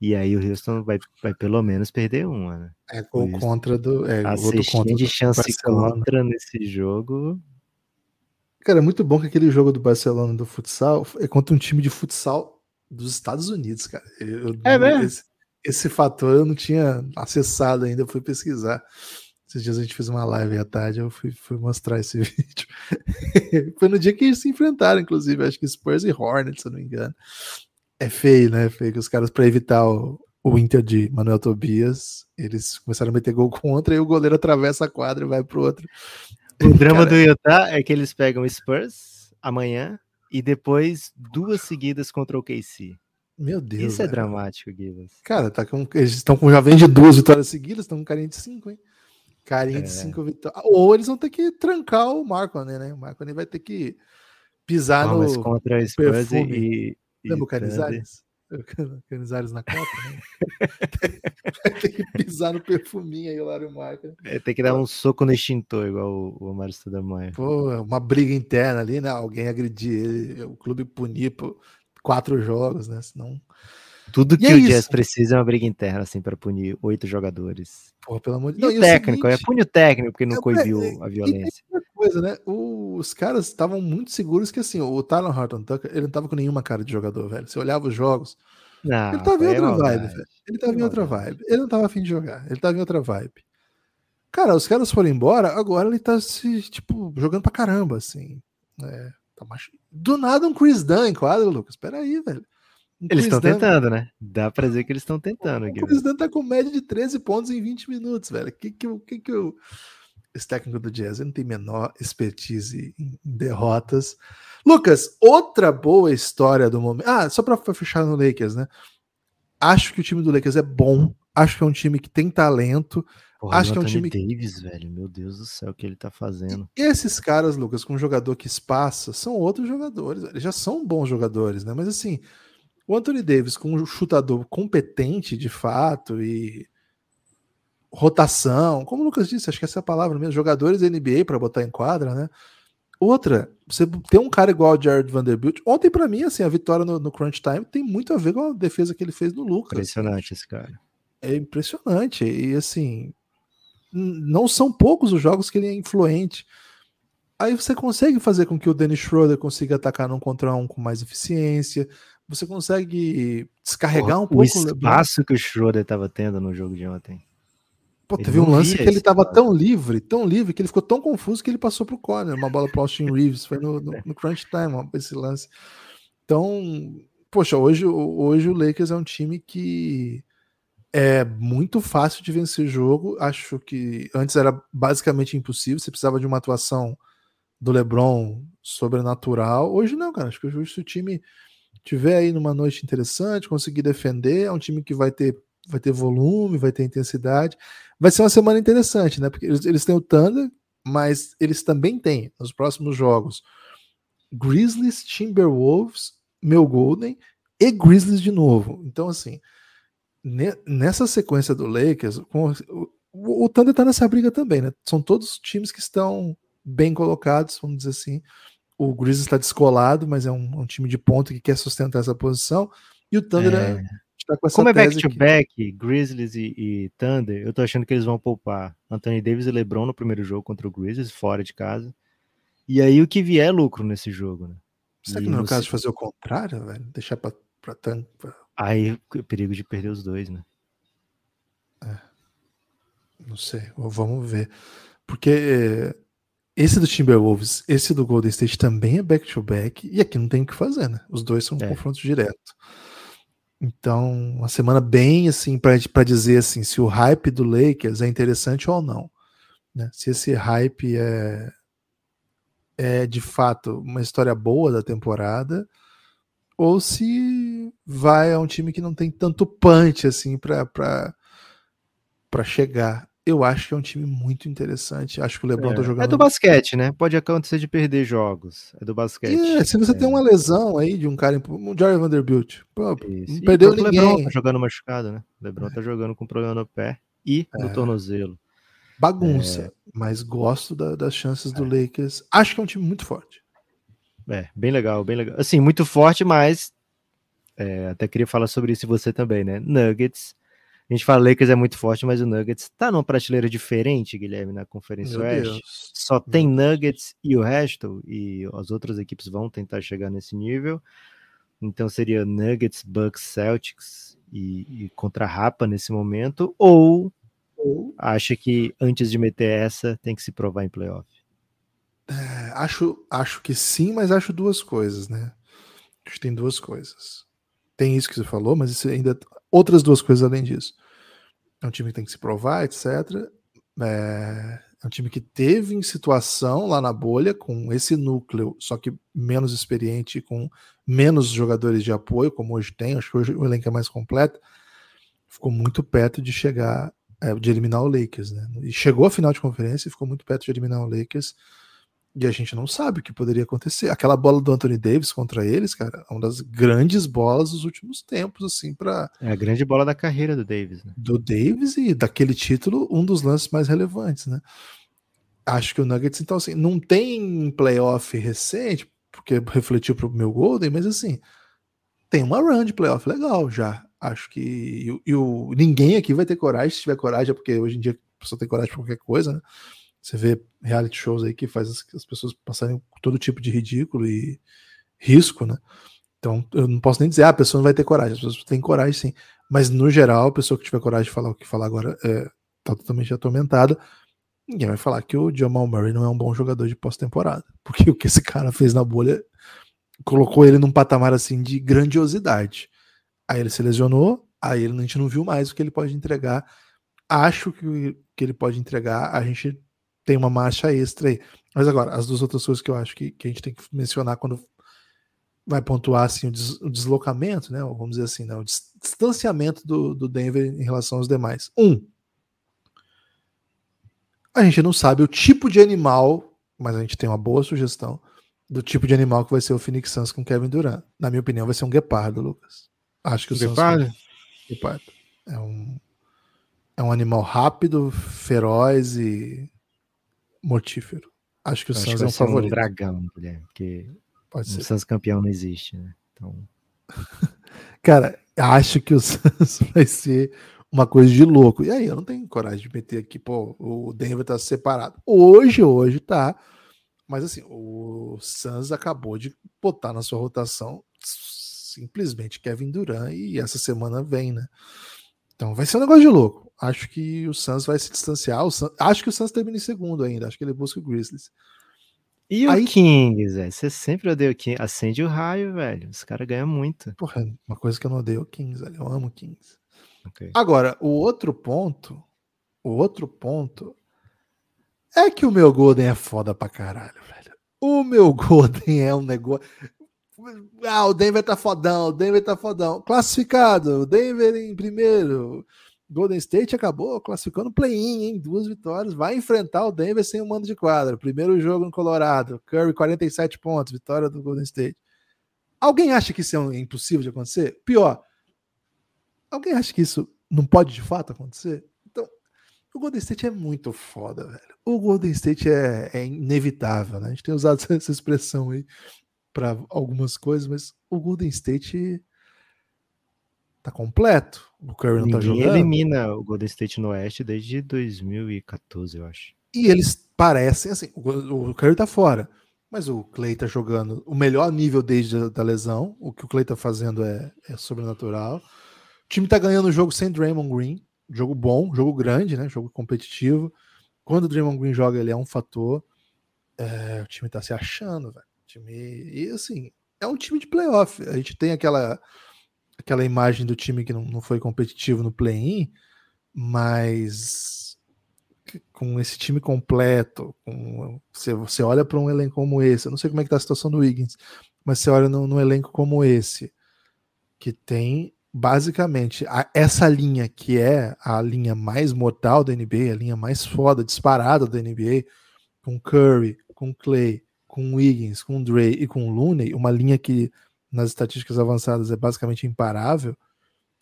E aí o Houston vai, vai pelo menos perder uma, né? É gol contra do. É, a gol do contra de chance contra nesse jogo. Cara, é muito bom que aquele jogo do Barcelona do futsal é contra um time de futsal dos Estados Unidos, cara. Eu, é mesmo? Esse, esse fator eu não tinha acessado ainda, eu fui pesquisar. Esses dias a gente fez uma live à tarde, eu fui, fui mostrar esse vídeo. Foi no dia que eles se enfrentaram, inclusive, acho que Spurs e Hornets, se eu não me engano. É feio, né? É feio que os caras, para evitar o, o Inter de Manuel Tobias, eles começaram a meter gol contra e o goleiro atravessa a quadra e vai pro outro. O drama Cara... do Utah é que eles pegam Spurs amanhã e depois duas seguidas contra o KC. Meu Deus. Isso é dramático, Guilherme. Cara, tá com, eles estão com já vem de duas vitórias seguidas, estão com carinha de cinco, hein? Carinha é. de cinco vitórias. Ou eles vão ter que trancar o Marco, né? O Marco vai ter que pisar Não, no. contra a Spurs e, Lembra o Canizares? Canizares na Copa, né? Vai ter que pisar no perfuminho aí, o Lário Marca. É, tem que dar um soco no extintor, igual o, o da Maia. Pô, uma briga interna ali, né? Alguém agredir ele, o clube punir por quatro jogos, né? Senão. Tudo que é o isso. Jazz precisa é uma briga interna, assim, para punir oito jogadores. Porra, pelo amor de Deus. E o técnico, é punir o técnico, porque não é, coibiu é, a violência. coisa, né? Os caras estavam muito seguros que, assim, o Tyler Horton Tucker, ele não tava com nenhuma cara de jogador, velho. Você olhava os jogos, não, ele tava em outra vibe, velho. Ele tava em outra vibe. Ele não tava afim de jogar, ele tava em outra vibe. Cara, os caras foram embora, agora ele tá se, tipo, jogando pra caramba, assim. É, tá. Do nada um Chris Dunn em quadro, Lucas. Pera aí, Eles estão tentando, né? Dá pra dizer que eles estão tentando. O Chris Dunn tá com média de 13 pontos em 20 minutos, velho. Que que, que, que eu... Esse técnico do Jazz não tem menor expertise em derrotas. Lucas, outra boa história do momento. Ah, só pra fechar no Lakers, né? Acho que o time do Lakers é bom. Acho que é um time que tem talento. Porra, acho que é um time. Davis, velho, meu Deus do céu, o que ele tá fazendo. E esses caras, Lucas, com um jogador que espaça, são outros jogadores. Eles já são bons jogadores, né? Mas assim, o Anthony Davis, com um chutador competente de fato e rotação, como o Lucas disse, acho que essa é a palavra mesmo, jogadores da NBA para botar em quadra, né? Outra, você tem um cara igual o Jared Vanderbilt. Ontem, para mim, assim, a vitória no, no, Crunch Time tem muito a ver com a defesa que ele fez no Lucas. Impressionante esse cara. É impressionante. E assim, não são poucos os jogos que ele é influente. Aí você consegue fazer com que o Dennis Schroeder consiga atacar num contra um com mais eficiência. Você consegue descarregar um o pouco o espaço que o Schroeder estava tendo no jogo de ontem. Pô, teve um lance que ele esse tava espaço. tão livre, tão livre, que ele ficou tão confuso que ele passou pro corner. Uma bola pro Austin Reeves. Foi no, no, no crunch time, esse lance. Então, poxa, hoje, hoje o Lakers é um time que é muito fácil de vencer jogo. Acho que antes era basicamente impossível. Você precisava de uma atuação do LeBron sobrenatural. Hoje não, cara. Acho que hoje o time tiver aí numa noite interessante, conseguir defender, é um time que vai ter vai ter volume, vai ter intensidade. Vai ser uma semana interessante, né? Porque eles, eles têm o Thunder, mas eles também têm nos próximos jogos Grizzlies, Timberwolves, meu Golden e Grizzlies de novo. Então, assim, ne- nessa sequência do Lakers, com- o, o Thunder tá nessa briga também, né? São todos times que estão bem colocados, vamos dizer assim. O Grizzlies está descolado, mas é um, um time de ponta que quer sustentar essa posição. E o Thunder É. é, está com essa Como é tese que- back-to-back, Grizzlies e, e Thunder, eu tô achando que eles vão poupar Anthony Davis e LeBron no primeiro jogo contra o Grizzlies, fora de casa. E aí o que vier é lucro nesse jogo, né? Será que não é o no caso de fazer o contrário, velho? Deixar pra, pra tanto. pra- Aí o perigo de perder os dois, né? Não sei, vamos ver. Porque eh, esse do Timberwolves, esse do Golden State também é back-to-back, e aqui não tem o que fazer, né? Os dois são É. confrontos direto. Então, uma semana bem assim, pra dizer assim, se o hype do Lakers é interessante ou não. Né? Se esse hype é, é de fato uma história boa da temporada, ou se vai a um time que não tem tanto punch assim para para chegar. Eu acho que é um time muito interessante. Acho que o LeBron tá É, jogando. é do basquete, né? Pode acontecer de perder jogos. É do basquete. É, se você tem uma lesão aí de um cara, um Jerry Vanderbilt, pô, Isso. não E perdeu o próprio ninguém. LeBron tá jogando machucado, né? O LeBron tá jogando com problema no pé e no tornozelo. bagunça, É. mas gosto da- das chances do Lakers. Acho que é um time muito forte. É, bem legal, bem legal. Assim, muito forte, mas é, até queria falar sobre isso e você também, né? Nuggets. A gente fala Lakers é muito forte, mas o Nuggets tá numa prateleira diferente, Guilherme, na Conferência Meu Oeste. Deus. Só tem Nuggets e o resto, e as outras equipes vão tentar chegar nesse nível. Então seria Nuggets, Bucks, Celtics e, e contra a Rapa nesse momento, ou acha que antes de meter essa tem que se provar em playoff? É, acho, acho que sim, mas acho duas coisas, né? Acho que tem duas coisas. Tem isso que você falou, mas isso ainda outras duas coisas além disso. É um time que tem que se provar, etc. É, é um time que teve em situação lá na bolha com esse núcleo, só que menos experiente, com menos jogadores de apoio, como hoje tem. Acho que hoje o elenco é mais completo. Ficou muito perto de chegar, é, de eliminar o Lakers, né? E chegou à final de conferência e ficou muito perto de eliminar o Lakers. E a gente não sabe o que poderia acontecer. Aquela bola do Anthony Davis contra eles, cara, é uma das grandes bolas dos últimos tempos, assim, para É a grande bola da carreira do Davis, né? do Davis e daquele título, um dos lances mais relevantes, né? Acho que o Nuggets, então, assim, não tem playoff recente, porque refletiu pro meu Golden, mas assim, tem uma run de playoff legal já. Acho que e, e o, ninguém aqui vai ter coragem, se tiver coragem, é porque hoje em dia a pessoa tem coragem pra qualquer coisa, né? Você vê reality shows aí que faz as, as pessoas passarem todo tipo de ridículo e risco, né? Então, eu não posso nem dizer, ah, a pessoa não vai ter coragem. As pessoas têm coragem, sim. Mas, no geral, a pessoa que tiver coragem de falar o que falar agora é, tá totalmente atormentada. Ninguém vai falar que o Jamal Murray não é um bom jogador de pós-temporada. Porque o que esse cara fez na bolha colocou ele num patamar assim de grandiosidade. Aí ele se lesionou, aí a gente não viu mais o que ele pode entregar. Acho que que ele pode entregar, a gente tem uma marcha extra aí. Mas agora, as duas outras coisas que eu acho que, que a gente tem que mencionar quando vai pontuar assim, o, des- o deslocamento, né? ou Vamos dizer assim, né? o dis- distanciamento do, do Denver em relação aos demais. Um, a gente não sabe o tipo de animal, mas a gente tem uma boa sugestão do tipo de animal que vai ser o Phoenix Suns com Kevin Durant. Na minha opinião, vai ser um guepardo, Lucas. Acho que o Suns- Guepardo? Guepardo. É um, é um animal rápido, feroz e mortífero. Acho que o Suns é vai um ser um favorito. dragão, Guilherme, porque Pode o ser. Suns campeão não existe, né? Então, Cara, acho que o Suns vai ser uma coisa de louco. E aí, eu não tenho coragem de meter aqui, pô, o Denver tá separado. Hoje, hoje tá Mas assim, o Suns acabou de botar na sua rotação simplesmente Kevin Durant e essa semana vem, né? Então vai ser um negócio de louco. Acho que o Suns vai se distanciar. Suns, acho que o Suns termina em segundo ainda. Acho que ele busca o Grizzlies. E Aí, o Kings, velho? Você sempre odeia o Kings. Acende o raio, velho. Os caras ganham muito. Porra, uma coisa que eu não odeio é o Kings, velho. Eu amo o Kings. Okay. Agora, o outro ponto, o outro ponto é que o meu Golden é foda pra caralho, velho. O meu Golden é um negócio. Ah, o Denver tá fodão, o Denver tá fodão. Classificado, o Denver em primeiro. Golden State acabou classificando play-in, hein? Duas vitórias. Vai enfrentar o Denver sem o mando de quadra. Primeiro jogo no Colorado. Curry, 47 pontos. Vitória do Golden State. Alguém acha que isso é impossível de acontecer? Pior, alguém acha que isso não pode de fato acontecer? Então, o Golden State é muito foda, velho. O Golden State é, é inevitável, né? A gente tem usado essa expressão aí para algumas coisas, mas o Golden State tá completo. O Curry não tá Ninguém tá jogando. elimina o Golden State no Oeste desde 2014, eu acho. E eles parecem assim, o, o Curry tá fora, mas o Clay tá jogando o melhor nível desde a da lesão. O que o Clay tá fazendo é, é sobrenatural. O time tá ganhando o jogo sem Draymond Green, jogo bom, jogo grande, né? Jogo competitivo. Quando o Draymond Green joga, ele é um fator. É, o time tá se achando, velho. Time, e assim, é um time de playoff. A gente tem aquela aquela imagem do time que não, não foi competitivo no play-in, mas com esse time completo, com, você, você olha para um elenco como esse, eu não sei como é que tá a situação do Wiggins, mas você olha num, elenco como esse, que tem basicamente a, essa linha que é a linha mais mortal da NBA, a linha mais foda, disparada da NBA, com Curry, com Clay, com Wiggins, com Dre e com Looney, uma linha que nas estatísticas avançadas é basicamente imparável,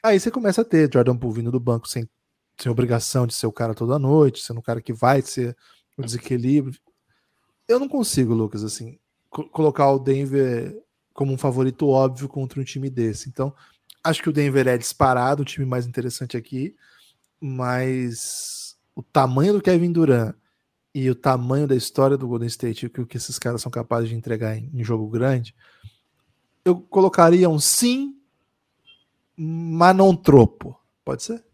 aí você começa a ter Jordan Poole vindo do banco sem, sem obrigação de ser o cara toda noite, sendo o cara que vai ser o desequilíbrio. Eu não consigo, Lucas, assim, co colocar o Denver como um favorito óbvio contra um time desse. Então, acho que o Denver é disparado, o time mais interessante aqui, mas o tamanho do Kevin Durant e o tamanho da história do Golden State o que esses caras são capazes de entregar em, em jogo grande, eu colocaria um sim, mas não tropo. Pode ser?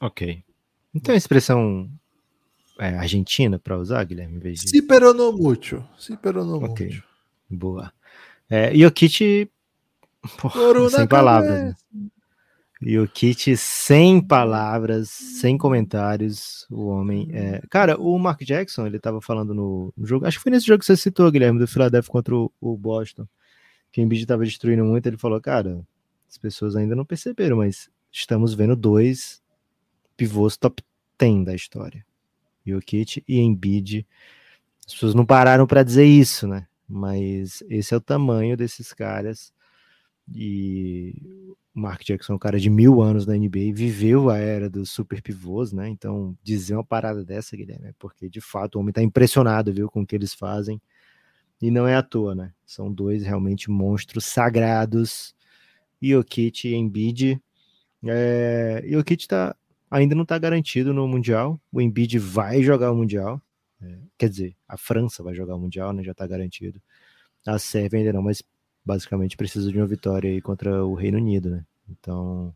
Ok. Tem uma expressão é, argentina para usar, Guilherme? Em vez de... Si pero no mucho. Si pero no okay. mucho. Boa. É, Jokic, porra, sem palavras. Né? Jokic sem palavras, sem comentários, o homem. É... Cara, o Mark Jackson, ele tava falando no, no, jogo, acho que foi nesse jogo que você citou, Guilherme, do Philadelphia contra o, o Boston, que o Embiid estava destruindo muito, ele falou, cara, as pessoas ainda não perceberam, mas estamos vendo dois pivôs top 10 da história. Jokic e Embiid. As pessoas não pararam para dizer isso, né? Mas esse é o tamanho desses caras. E o Mark Jackson é um cara de mil anos na NBA, viveu a era dos super pivôs, né? Então, dizer uma parada dessa, Guilherme, é porque de fato o homem tá impressionado, viu, com o que eles fazem. E não é à toa, né? São dois realmente monstros sagrados. Jokic e Embiid. É, Jokic tá, ainda não está garantido no Mundial. O Embiid vai jogar o Mundial. É, quer dizer, a França vai jogar o Mundial, né? Já está garantido. A Sérvia ainda não, mas basicamente precisa de uma vitória aí contra o Reino Unido, né? Então,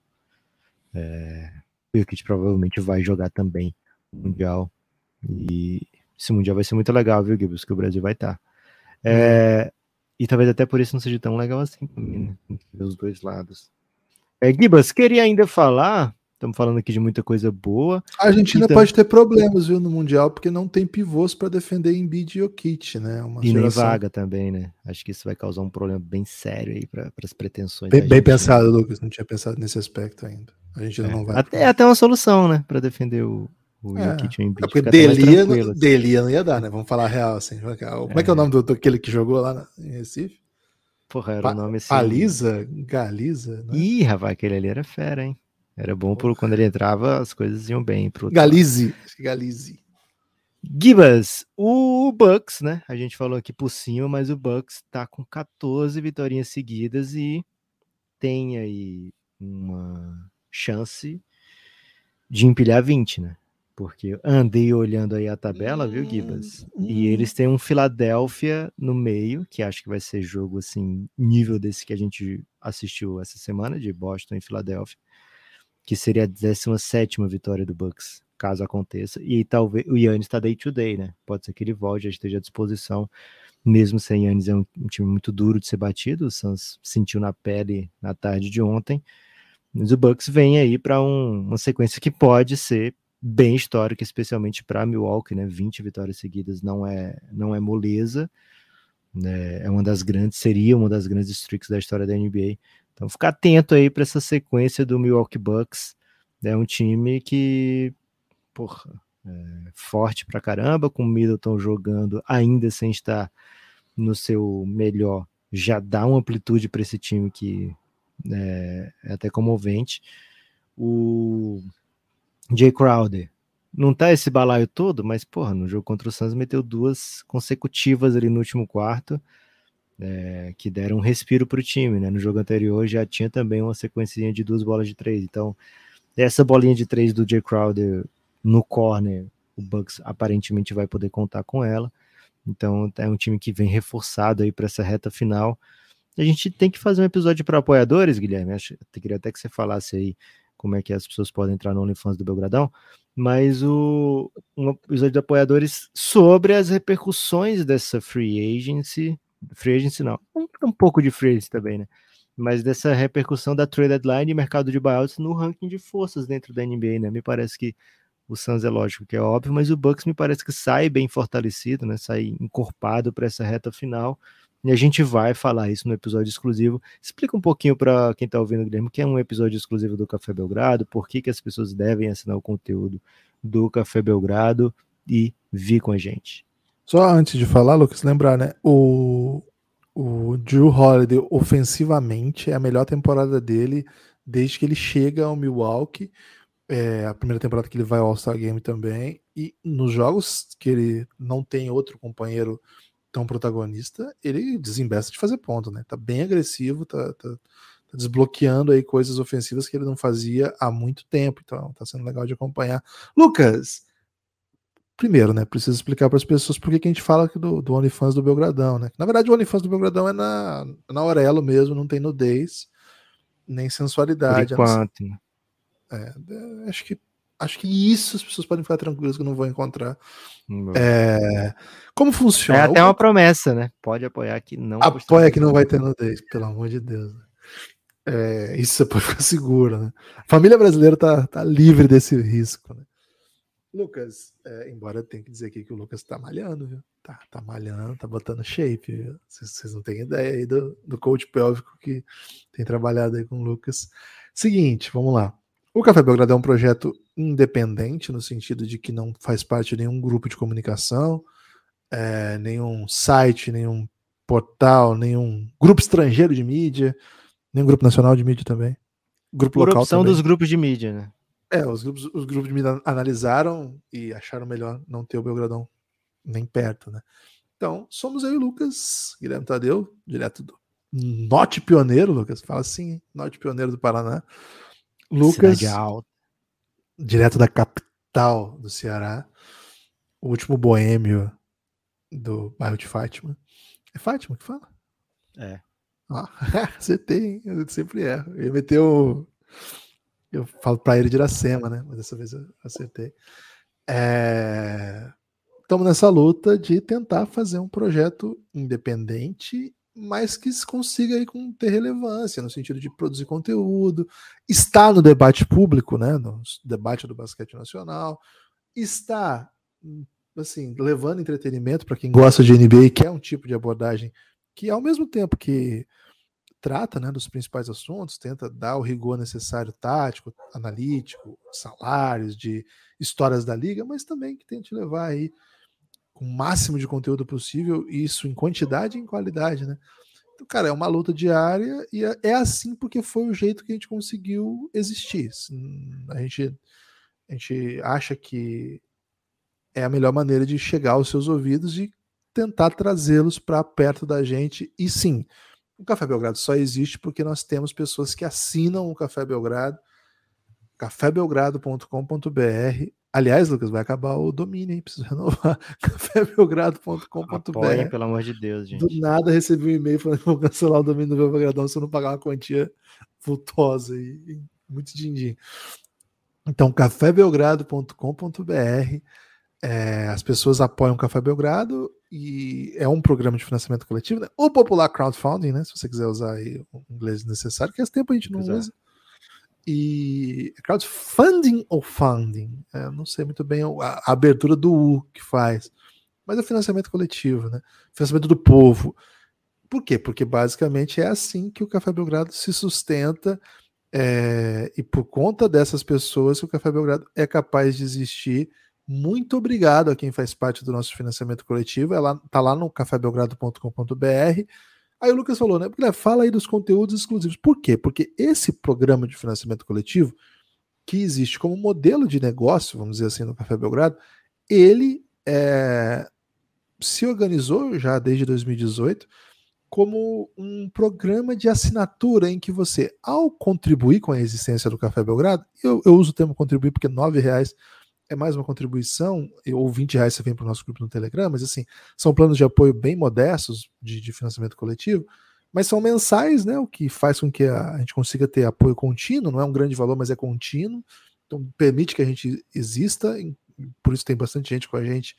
é, o Jokic provavelmente vai jogar também o Mundial. E esse Mundial vai ser muito legal, viu, Gibbs? Que o Brasil vai estar. Tá. É, e talvez até por isso não seja tão legal assim também, né? Os dois lados. É, Gibas, queria ainda falar. Estamos falando aqui de muita coisa boa. A Argentina então... pode ter problemas, viu, no Mundial, porque não tem pivôs para defender Embiid e Jokic, né? Uma e geração... nem vaga também, né? Acho que isso vai causar um problema bem sério aí para as pretensões. Bem, bem pensado, Lucas. Não tinha pensado nesse aspecto ainda. A gente é. não vai. Até, até uma solução, né? Para defender o, o é, Jokic Embiid. É porque Delia, não, assim. Delia não ia dar, né? Vamos falar real assim. Como é, que é o nome do, daquele que jogou lá em Recife? Porra, era pa, o nome assim. Paliza? Galiza? Né? Ih, rapaz, aquele ali era fera, hein? Era bom por quando ele entrava, as coisas iam bem pro Galize. Galize. Gibas, o Bucks, né? A gente falou aqui por cima, mas o Bucks tá com 14 vitórias seguidas e tem aí uma chance de empilhar 20, né? Porque andei olhando aí a tabela, viu, Gibas? Hum, E hum. eles têm um Philadelphia no meio, que acho que vai ser jogo assim, nível desse que a gente assistiu essa semana, de Boston e Filadélfia, que seria a 17 vitória do Bucks, caso aconteça. E talvez o Yannis está day to day, né? Pode ser que ele volte, já esteja à disposição. Mesmo sem Yannis, é um, um time muito duro de ser batido. O Suns sentiu na pele na tarde de ontem. Mas o Bucks vem aí para um, uma sequência que pode ser bem histórica, especialmente para Milwaukee, né? 20 vitórias seguidas não é não é moleza, né? É uma das grandes, seria uma das grandes streaks da história da NBA. Então ficar atento aí para essa sequência do Milwaukee Bucks. É um time que, porra, é forte pra caramba, com o Middleton jogando ainda sem estar no seu melhor, já dá uma amplitude para esse time que é, é até comovente. O Jay Crowder não tá esse balaio todo, mas porra, no jogo contra o Suns meteu duas consecutivas ali no último quarto, é, que deram um respiro para o time, né? No jogo anterior já tinha também uma sequência de duas bolas de três, então essa bolinha de três do Jay Crowder no corner, o Bucks aparentemente vai poder contar com ela. Então é um time que vem reforçado aí para essa reta final. A gente tem que fazer um episódio para apoiadores, Guilherme. Acho, eu queria até que você falasse aí como é que as pessoas podem entrar no OnlyFans do Belgradão, mas o um episódio de apoiadores sobre as repercussões dessa free agency, free agency não, um, um pouco de free agency também, né? Mas dessa repercussão da trade deadline e mercado de buyouts no ranking de forças dentro da NBA, né? Me parece que o Suns é lógico que é óbvio, mas o Bucks me parece que sai bem fortalecido, né? Sai encorpado para essa reta final. E a gente vai falar isso no episódio exclusivo. Explica um pouquinho para quem está ouvindo, Guilherme, que é um episódio exclusivo do Café Belgrado, por que, que as pessoas devem assinar o conteúdo do Café Belgrado e vir com a gente. Só antes de falar, Lucas, lembrar, né? O, o Drew Holiday, ofensivamente, é a melhor temporada dele desde que ele chega ao Milwaukee. É a primeira temporada que ele vai ao All-Star Game também. E nos jogos que ele não tem outro companheiro tão protagonista, ele desembesta de fazer ponto, né? Tá bem agressivo, tá, tá, tá, desbloqueando aí coisas ofensivas que ele não fazia há muito tempo. Então tá sendo legal de acompanhar. Lucas, primeiro, né? Preciso explicar para as pessoas por que, a gente fala do, do OnlyFans do Belgradão, né? Na verdade, o OnlyFans do Belgradão é na, na Aurelo mesmo, não tem nudez, nem sensualidade. Por enquanto. Não... É, acho que acho que isso as pessoas podem ficar tranquilas que não vão encontrar. É, como funciona? É até uma promessa, né? Pode apoiar que não. Apoia que não vai ter nudez, pelo amor de Deus. né? É, isso você pode ficar seguro, né? A família brasileira tá, tá livre desse risco, né? Lucas, é, embora eu tenha que dizer aqui que o Lucas tá malhando, viu? Tá, tá malhando, tá botando shape, viu? Vocês, vocês não têm ideia aí do, do coach pélvico que tem trabalhado aí com o Lucas. Seguinte, vamos lá. O Café Belgrado é um projeto independente, no sentido de que não faz parte de nenhum grupo de comunicação, é, nenhum site, nenhum portal, nenhum grupo estrangeiro de mídia, nenhum grupo nacional de mídia também. Grupo Por local opção também. dos grupos de mídia, né? É, os grupos, os grupos de mídia analisaram e acharam melhor não ter o Belgradão nem perto, né? Então, somos eu e o Lucas, Guilherme Tadeu, direto do Norte Pioneiro, Lucas, fala assim? Norte Pioneiro do Paraná. Lucas, direto da capital do Ceará, o último boêmio do bairro de Fátima. É Fátima que fala? É. Ah, acertei? Eu sempre erro. Eu ia meter o. Eu falo pra ele de Iracema, né? Mas dessa vez eu acertei. Estamos nessa luta de tentar fazer um projeto independente, mas que consiga aí com ter relevância, no sentido de produzir conteúdo, estar no debate público, né? No debate do basquete nacional, estar assim, levando entretenimento para quem gosta de NBA, que é um tipo de abordagem que, ao mesmo tempo que trata né, dos principais assuntos, tenta dar o rigor necessário tático, analítico, salários, de histórias da liga, mas também que tente levar aí com o máximo de conteúdo possível, isso em quantidade e em qualidade, né? Então, cara, é uma luta diária e é assim porque foi o jeito que a gente conseguiu existir. A gente, a gente acha que é a melhor maneira de chegar aos seus ouvidos e tentar trazê-los para perto da gente. E sim, o Café Belgrado só existe porque nós temos pessoas que assinam o Café Belgrado, cafébelgrado.com.br. Aliás, Lucas, vai acabar o domínio, hein? Preciso renovar. cafébelgrado.com.br. pelo amor de Deus, gente. Do nada recebi um e-mail falando que vou cancelar o domínio do Belgradão se eu não pagar uma quantia vultosa e muito din-din. Então, cafébelgrado.com.br. É, as pessoas apoiam o Café Belgrado e é um programa de financiamento coletivo, né? O popular crowdfunding, né? Se você quiser usar aí o inglês necessário, que esse tempo a gente não usa. E crowdfunding ou funding? É, não sei muito bem a, a, abertura do U que faz, mas é financiamento coletivo, né? Financiamento do povo. Por quê? Porque basicamente é assim que o Café Belgrado se sustenta é, e por conta dessas pessoas o Café Belgrado é capaz de existir. Muito obrigado a quem faz parte do nosso financiamento coletivo. Ela tá lá no cafébelgrado.com.br. Aí o Lucas falou, né? Fala aí dos conteúdos exclusivos. Por quê? Porque esse programa de financiamento coletivo, que existe como modelo de negócio, vamos dizer assim, no Café Belgrado, ele é, se organizou já desde 2018 como um programa de assinatura em que você, ao contribuir com a existência do Café Belgrado, eu, eu uso o termo contribuir porque R$ reais é mais uma contribuição, ou 20 reais você vem para o nosso grupo no Telegram, mas assim, são planos de apoio bem modestos de, de, financiamento coletivo, mas são mensais, né? O que faz com que a, a gente consiga ter apoio contínuo, não é um grande valor, mas é contínuo, então permite que a gente exista, por isso tem bastante gente com a gente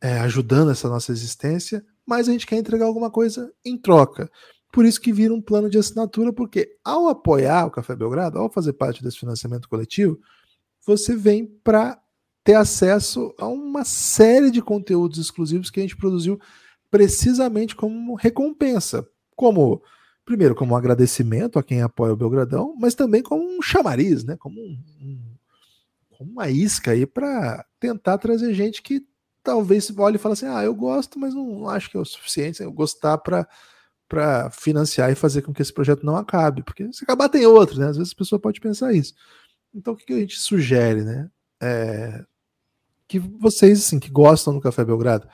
é, ajudando essa nossa existência, mas a gente quer entregar alguma coisa em troca. Por isso que vira um plano de assinatura, porque ao apoiar o Café Belgrado, ao fazer parte desse financiamento coletivo, você vem para ter acesso a uma série de conteúdos exclusivos que a gente produziu precisamente como recompensa. Como, primeiro, como um agradecimento a quem apoia o Belgradão, mas também como um chamariz, né? como, um, como uma isca aí para tentar trazer gente que talvez olhe e fale assim: ah, eu gosto, mas não acho que é o suficiente eu gostar para para financiar e fazer com que esse projeto não acabe, porque se acabar tem outro, né? Às vezes a pessoa pode pensar isso. Então o que, que a gente sugere, né? É, que vocês assim que gostam do Café Belgrado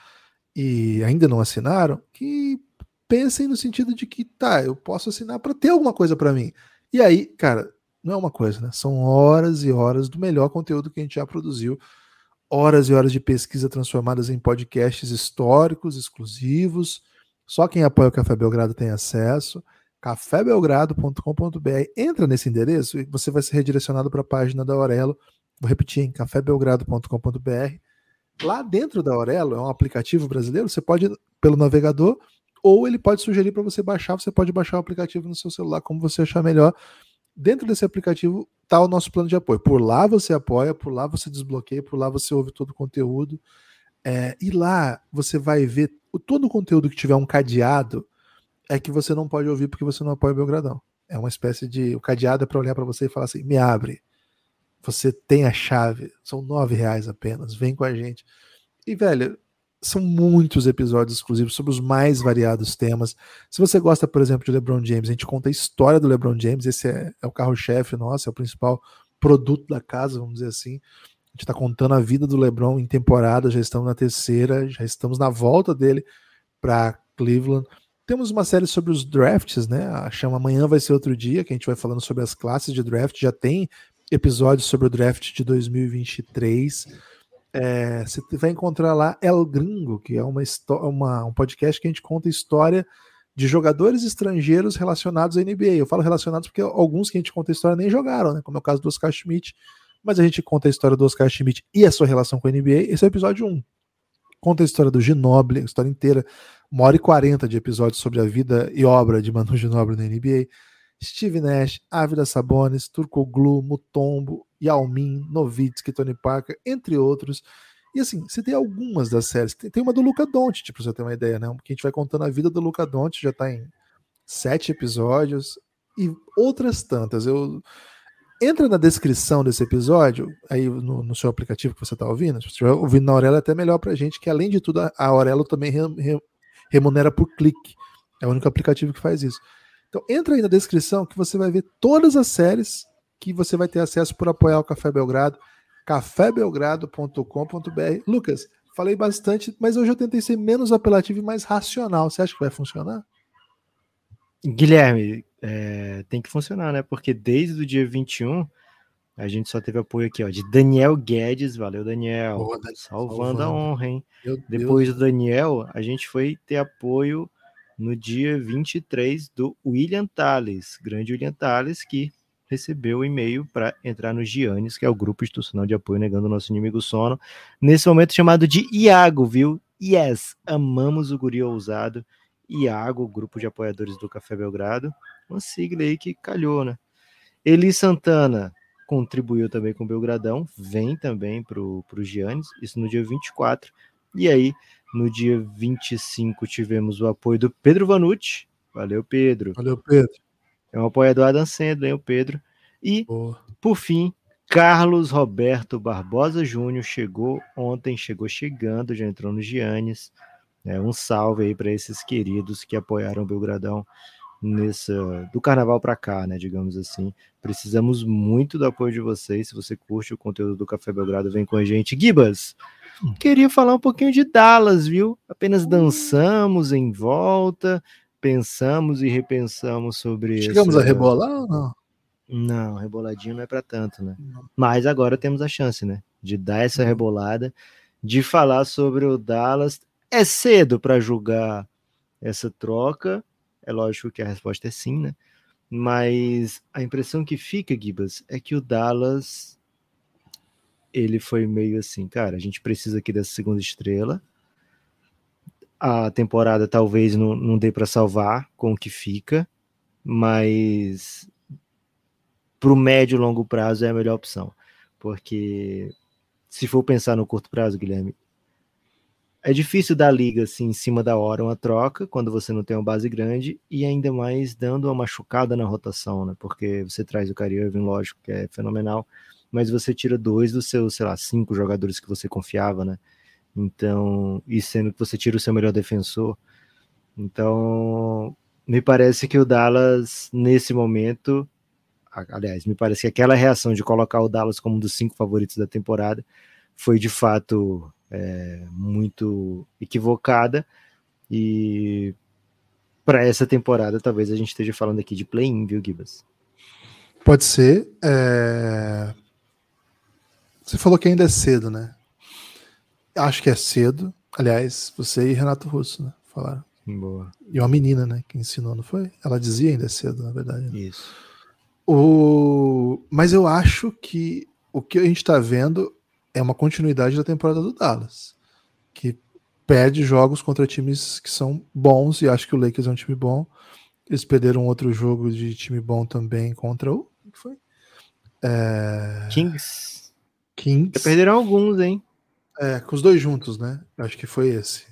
e ainda não assinaram, que pensem no sentido de que tá, eu posso assinar para ter alguma coisa para mim. E aí, cara, não é uma coisa, né? São horas e horas do melhor conteúdo que a gente já produziu horas e horas de pesquisa transformadas em podcasts históricos, exclusivos. Só quem apoia o Café Belgrado tem acesso. cafébelgrado.com.br. Entra nesse endereço e você vai ser redirecionado para a página da Aurelo. Vou repetir, em cafébelgrado.com.br. Lá dentro da Aurelo, é um aplicativo brasileiro, você pode pelo navegador ou ele pode sugerir para você baixar, você pode baixar o aplicativo no seu celular como você achar melhor. Dentro desse aplicativo está o nosso plano de apoio. Por lá você apoia, por lá você desbloqueia, por lá você ouve todo o conteúdo. É, e lá você vai ver todo o conteúdo que tiver um cadeado é que você não pode ouvir porque você não apoia o Belgradão. É uma espécie de. O cadeado é para olhar para você e falar assim: me abre. Você tem a chave. São nove reais apenas. Vem com a gente. E, velho, são muitos episódios exclusivos sobre os mais variados temas. Se você gosta, por exemplo, de LeBron James, a gente conta a história do LeBron James, esse é, é o carro-chefe nosso, é o principal produto da casa, vamos dizer assim. A gente está contando a vida do LeBron em temporada, já estamos na terceira, já estamos na volta dele para Cleveland. Temos uma série sobre os drafts, né? A chama Amanhã vai ser outro dia, que a gente vai falando sobre as classes de draft. Já tem episódios sobre o draft de 2023. É, você vai encontrar lá El Gringo, que é uma, uma, um podcast que a gente conta história de jogadores estrangeiros relacionados à NBA. Eu falo relacionados porque alguns que a gente conta história nem jogaram, né? Como é o caso do Oscar Schmidt. Mas a gente conta a história do Oscar Schmidt e a sua relação com a NBA. Esse é o episódio 1. Conta a história do Ginoble, a história inteira. Uma hora e quarenta de episódios sobre a vida e obra de Manu Ginoble na NBA. Steve Nash, Ávila Sabonis, Turcoglu, Mutombo, Yao Ming, Novitsky, Tony Parker, entre outros. E assim, você tem algumas das séries. Tem, uma do Luca Doncic, pra você ter uma ideia, né? Que a gente vai contando a vida do Luca Doncic, já tá em sete episódios. E outras tantas. Eu entra na descrição desse episódio, aí no, no seu aplicativo que você está ouvindo, se você estiver ouvindo na Aurelo, é até melhor pra gente, que além de tudo, a Aurelo também re, re, remunera por clique. É o único aplicativo que faz isso. Então entra aí na descrição que você vai ver todas as séries que você vai ter acesso por apoiar o Café Belgrado, cafébelgrado.com.br. Lucas, falei bastante, mas hoje eu tentei ser menos apelativo e mais racional. Você acha que vai funcionar? Guilherme, é, tem que funcionar, né? Porque desde o dia 21 A gente só teve apoio aqui, ó, de Daniel Guedes. Valeu, Daniel. Boa, Daniel, salvando, salvando, a honra, hein? Depois do Daniel, a gente foi ter apoio no dia 23 do William Tales, grande William Tales, que recebeu o e-mail para entrar no Giannis, que é o grupo institucional de apoio negando o nosso inimigo sono, nesse momento chamado de Iago, viu? Yes, amamos o guri ousado. Iago, grupo de apoiadores do Café Belgrado, uma sigla aí que calhou, né? Eli Santana, contribuiu também com o Belgradão, vem também para o Giannis, isso no dia 24. E aí, no dia 25, tivemos o apoio do Pedro Vanucci. Valeu, Pedro. Valeu, Pedro. É um apoiador Adam Sandler, hein, o Pedro. E, Boa. por fim, Carlos Roberto Barbosa Júnior chegou ontem, chegou chegando, já entrou no Giannis. É, um salve aí para esses queridos que apoiaram o Belgradão nessa do carnaval para cá, né, digamos assim. Precisamos muito do apoio de vocês. Se você curte o conteúdo do Café Belgrado, vem com a gente. Gibas. Queria falar um pouquinho de Dallas, viu? Apenas dançamos em volta, pensamos e repensamos sobre Chegamos essa... a rebolar ou não? Não, reboladinho não é para tanto, né? Mas agora temos a chance, né? De dar essa uhum. rebolada, de falar sobre o Dallas. É cedo para julgar essa troca, é lógico que a resposta é sim, né? Mas a impressão que fica, Gibas, é que o Dallas ele foi meio assim, cara, a gente precisa aqui dessa segunda estrela. A temporada talvez não, não dê para salvar com o que fica, mas para o médio e longo prazo é a melhor opção. Porque se for pensar no curto prazo, Guilherme, é difícil dar liga assim em cima da hora uma troca quando você não tem uma base grande e ainda mais dando uma machucada na rotação, né? Porque você traz o Kyrie Irving, lógico, que é fenomenal, mas você tira dois dos seus, sei lá, cinco jogadores que você confiava, né? Então, e sendo que você tira o seu melhor defensor. Então, me parece que o Dallas, nesse momento, aliás, me parece que aquela reação de colocar o Dallas como um dos cinco favoritos da temporada foi de fato é, muito equivocada e para essa temporada talvez a gente esteja falando aqui de play-in, viu, Gibas? Pode ser. É... Você falou que ainda é cedo, né? Acho que é cedo. Aliás, você e Renato Russo, né? Falaram. Boa. E uma menina, né? Que ensinou, não foi? Ela dizia ainda é cedo, na verdade. Né? Isso. O... Mas eu acho que o que a gente está vendo é uma continuidade da temporada do Dallas, que perde jogos contra times que são bons, e acho que o Lakers é um time bom. Eles perderam outro jogo de time bom também contra o. Que foi? É... Kings. Kings. Já perderam alguns, hein? É, com os dois juntos, né? Acho que foi esse.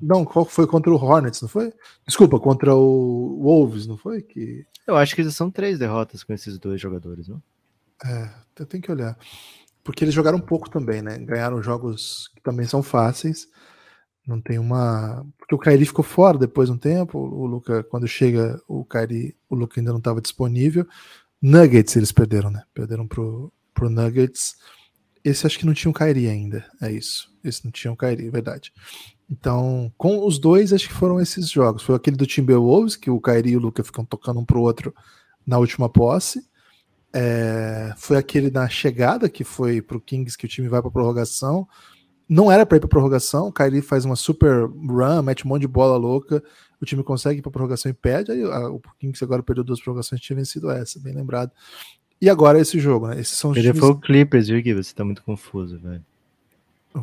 Não, qual foi contra o Hornets, não foi? Desculpa, contra o Wolves, não foi? Que... Eu acho que são três derrotas com esses dois jogadores, não? É, eu tenho que olhar porque eles jogaram pouco também, né? Ganharam jogos que também são fáceis. Não tem uma. Porque o Kairi ficou fora depois de um tempo. O Luca, quando chega o Kairi, o Luca ainda não estava disponível. Nuggets eles perderam, né? Perderam pro, pro Nuggets. Esse acho que não tinha o Kairi ainda. É isso. Esse não tinha o Kairi, é verdade. Então, com os dois, acho que foram esses jogos. Foi aquele do Timberwolves, que o Kairi e o Luca ficam tocando um pro outro na última posse. É, foi aquele na chegada, que foi pro Kings, que o time vai pra prorrogação. Não era para ir pra prorrogação, o Kyrie faz uma super run, mete um monte de bola louca, o time consegue ir pra prorrogação e perde. Aí a, o Kings agora perdeu duas prorrogações, tinha vencido essa, bem lembrado. E agora esse jogo, né? Esses são os Ele times... foi o Clippers, viu, Gui? Você tá muito confuso, velho.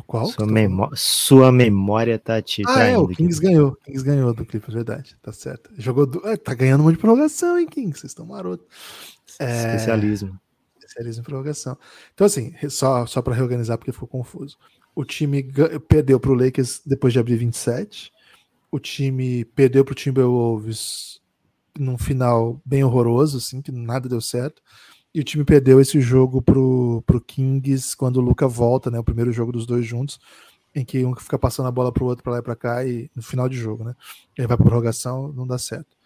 Qual? Sua, memó Sua memória tá te Ah, é, o Kings aqui. ganhou. Kings ganhou do Clippers, verdade. Tá certo. Jogou do... é, tá ganhando um monte de prorrogação, hein, Kings? Vocês estão marotos. É... Especialismo. Especialismo em prorrogação. Então, assim, só, só para reorganizar, porque ficou confuso. O time perdeu para o Lakers depois de abrir 27. O time perdeu para o Timberwolves num final bem horroroso, assim, que nada deu certo. E o time perdeu esse jogo pro, pro Kings quando o Luca volta, né? O primeiro jogo dos dois juntos, em que um fica passando a bola pro outro para lá e para cá e no final de jogo, né? Ele vai para prorrogação, não dá certo.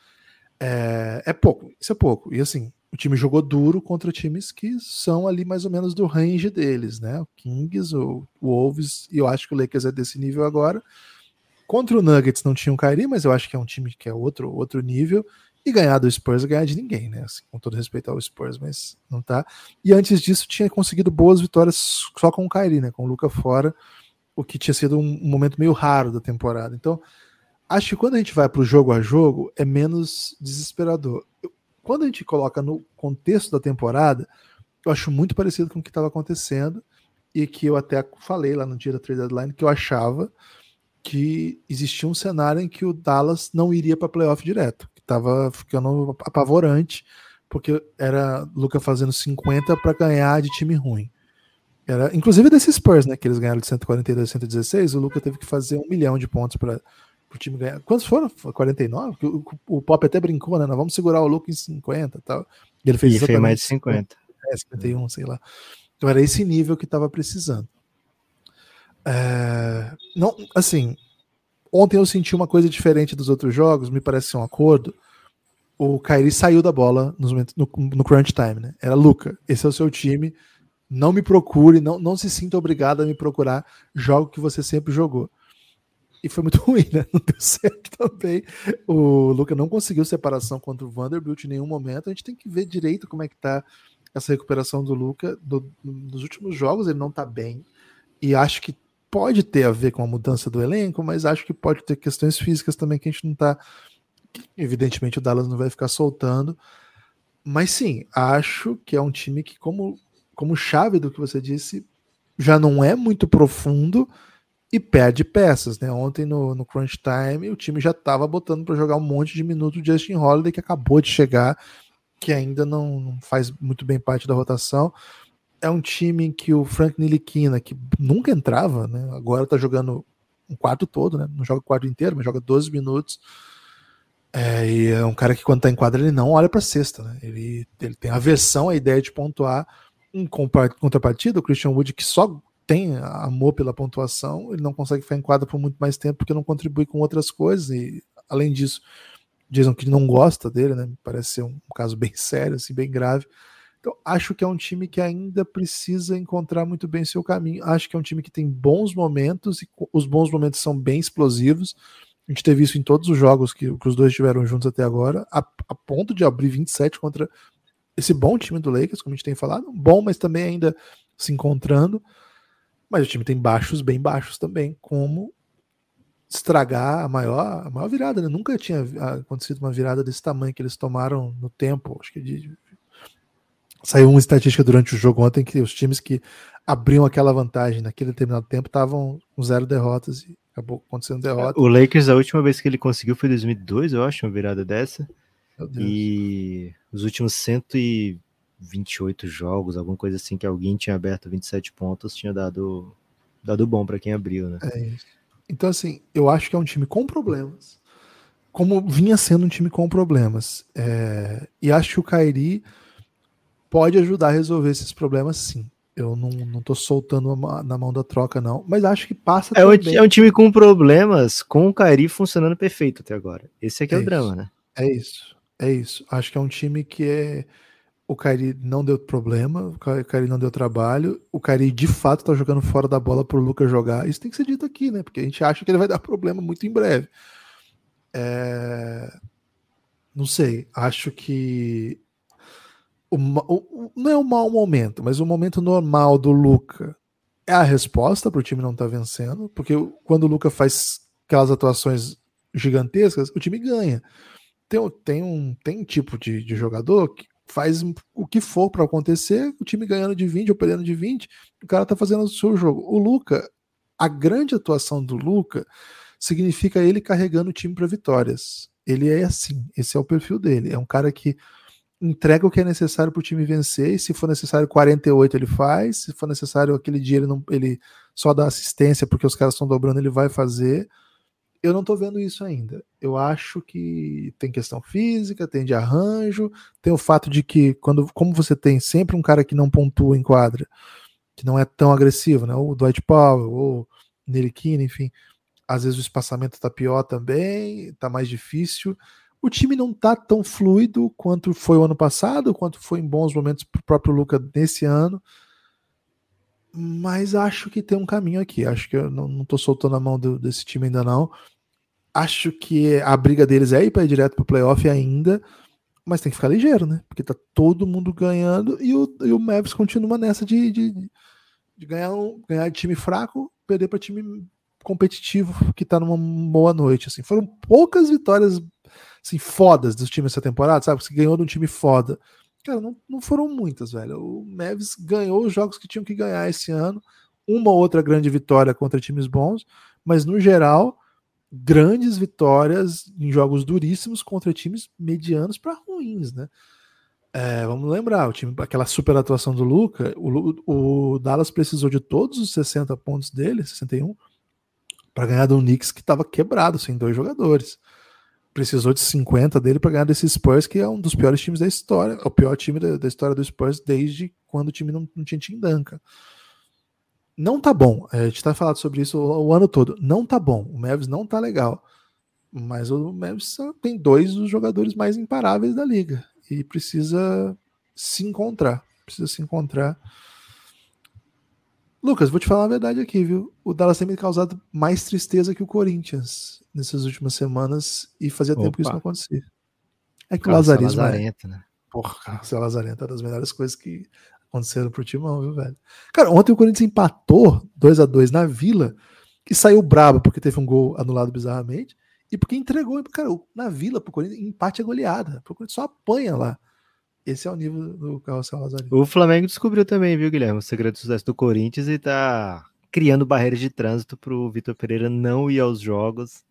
É, é pouco, isso é pouco. E assim, o time jogou duro contra times que são ali mais ou menos do range deles, né? O Kings, o Wolves, e eu acho que o Lakers é desse nível agora. Contra o Nuggets não tinha um Kyrie, mas eu acho que é um time que é outro, outro nível. E ganhar do Spurs é ganhar de ninguém, né? Assim, com todo respeito ao Spurs, mas não tá. E antes disso tinha conseguido boas vitórias só com o Kyrie, né? Com o Luca fora, o que tinha sido um, momento meio raro da temporada. Então, acho que quando a gente vai para o jogo a jogo é menos desesperador. Quando a gente coloca no contexto da temporada, eu acho muito parecido com o que estava acontecendo e que eu até falei lá no dia da trade deadline que eu achava que existia um cenário em que o Dallas não iria para playoff direto tava ficando apavorante, porque era Luca fazendo 50 para ganhar de time ruim. Era, inclusive desses Spurs, né? Que eles ganharam de 142 a 116, o Luca teve que fazer um milhão de pontos para o time ganhar. Quantos foram? 49? O, o, o Pop até brincou, né? Nós vamos segurar o Luca em 50 tal. E ele fez, e fez mais de 50. É, 51, sei lá. Então era esse nível que estava precisando. É, não, assim, Ontem eu senti uma coisa diferente dos outros jogos, me parece ser um acordo. O Kairi saiu da bola no, no crunch time, né? Era Luca, esse é o seu time. Não me procure, não, não se sinta obrigado a me procurar. Jogo que você sempre jogou. E foi muito ruim, né? Não deu certo também. O Luca não conseguiu separação contra o Vanderbilt em nenhum momento. A gente tem que ver direito como é que tá essa recuperação do Luca. Do, nos últimos jogos ele não tá bem. E acho que pode ter a ver com a mudança do elenco, mas acho que pode ter questões físicas também que a gente não está. Evidentemente, o Dallas não vai ficar soltando. Mas sim, acho que é um time que, como, como chave do que você disse, já não é muito profundo e perde peças. Né? Ontem no, no Crunch Time, o time já estava botando para jogar um monte de minutos de Justin Holiday, que acabou de chegar, que ainda não, não faz muito bem parte da rotação é um time em que o Frank Niliquina, que nunca entrava, né, agora tá jogando um quarto todo, né, não joga o quarto inteiro, mas joga 12 minutos. É, e é um cara que quando tá em quadra ele não olha para cesta, né? Ele, ele tem aversão à ideia de pontuar. Em contrapartida, o Christian Wood, que só tem amor pela pontuação, ele não consegue ficar em quadra por muito mais tempo porque não contribui com outras coisas. E além disso, dizem que não gosta dele, né? Parece ser um caso bem sério, assim, bem grave. Então, acho que é um time que ainda precisa encontrar muito bem seu caminho. Acho que é um time que tem bons momentos e os bons momentos são bem explosivos. A gente teve isso em todos os jogos que, que os dois tiveram juntos até agora, a, a, ponto de abrir 27 contra esse bom time do Lakers, como a gente tem falado. Bom, mas também ainda se encontrando. Mas o time tem baixos bem baixos também, como estragar a maior, a maior virada. Né? Nunca tinha acontecido uma virada desse tamanho que eles tomaram no tempo, acho que de Saiu uma estatística durante o jogo ontem que os times que abriam aquela vantagem naquele determinado tempo estavam com zero derrotas e acabou acontecendo derrota. O Lakers, a última vez que ele conseguiu foi em 2002, eu acho, uma virada dessa. E os últimos 128 jogos, alguma coisa assim, que alguém tinha aberto 27 pontos, tinha dado, dado bom para quem abriu, né? É isso. Então, assim, eu acho que é um time com problemas, como vinha sendo um time com problemas. É... E acho que o Kairi pode ajudar a resolver esses problemas, sim. Eu não, não tô soltando na mão da troca, não. Mas acho que passa é também. Um, é um time com problemas, com o Kairi funcionando perfeito até agora. Esse aqui é, é o isso. drama, né? É isso. É isso. Acho que é um time que é. O Kairi não deu problema, o Kairi não deu trabalho. O Kairi de fato tá jogando fora da bola pro Lucas jogar. Isso tem que ser dito aqui, né? Porque a gente acha que ele vai dar problema muito em breve. É... Não sei. Acho que o, o, não é um mau momento, mas o momento normal do Luca é a resposta para o time não estar tá vencendo, porque quando o Luca faz aquelas atuações gigantescas, o time ganha. Tem, tem um tem tipo de, de jogador que faz o que for para acontecer, o time ganhando de 20 ou perdendo de 20, o cara tá fazendo o seu jogo. O Luca, a grande atuação do Luca significa ele carregando o time para vitórias. Ele é assim, esse é o perfil dele. É um cara que entrega o que é necessário para o time vencer, e se for necessário 48 ele faz, se for necessário aquele dia ele, não, ele só dá assistência porque os caras estão dobrando, ele vai fazer. Eu não estou vendo isso ainda. Eu acho que tem questão física, tem de arranjo, tem o fato de que, quando, como você tem sempre um cara que não pontua em quadra, que não é tão agressivo, né? O Dwight Powell, ou Neriquina, enfim. Às vezes o espaçamento está pior também, está mais difícil o time não tá tão fluido quanto foi o ano passado, quanto foi em bons momentos para o próprio Luca nesse ano. Mas acho que tem um caminho aqui. Acho que eu não, tô soltando a mão do, desse time ainda não. acho que a briga deles é ir para ir direto para o playoff ainda, mas tem que ficar ligeiro, né? Porque tá todo mundo ganhando e o, e o Mavis continua nessa de, de, de ganhar, um, ganhar de time fraco, perder para time competitivo que tá numa boa noite. Assim. Foram poucas vitórias assim, fodas dos times essa temporada, sabe? Você ganhou de um time foda. Cara, não, não foram muitas, velho. O Mavis ganhou os jogos que tinham que ganhar esse ano. Uma ou outra grande vitória contra times bons, mas no geral grandes vitórias em jogos duríssimos contra times medianos para ruins, né? É, vamos lembrar, o time, aquela super atuação do Luca, o, o, Dallas precisou de todos os 60 pontos dele, 61, para ganhar do Knicks que estava quebrado, sem dois jogadores. Precisou de 50 dele para ganhar desse Spurs, que é um dos piores times da história, é o pior time da, da história do Spurs desde quando o time não, não tinha Tim Duncan não tá bom. A gente tá falando sobre isso o, o, ano todo. Não tá bom. O Mavis não tá legal. Mas o Mavis tem dois dos jogadores mais imparáveis da liga. E precisa se encontrar. Precisa se encontrar. Lucas, vou te falar a verdade aqui, viu? O Dallas tem me causado mais tristeza que o Corinthians nessas últimas semanas e fazia Opa. tempo que isso não acontecia. É que o Lazarismo. É... né? Porra, o Lazarento é uma das melhores coisas que aconteceram pro Timão, viu, velho? Cara, ontem o Corinthians empatou 2 a 2 na Vila e saiu brabo porque teve um gol anulado bizarramente e porque entregou, cara, na Vila pro Corinthians, empate é goleada. O Corinthians só apanha lá. Esse é o nível do Carrossel Lazarino. O Flamengo descobriu também, viu, Guilherme, o segredo do sucesso do Corinthians e tá criando barreiras de trânsito pro Vitor Pereira não ir aos jogos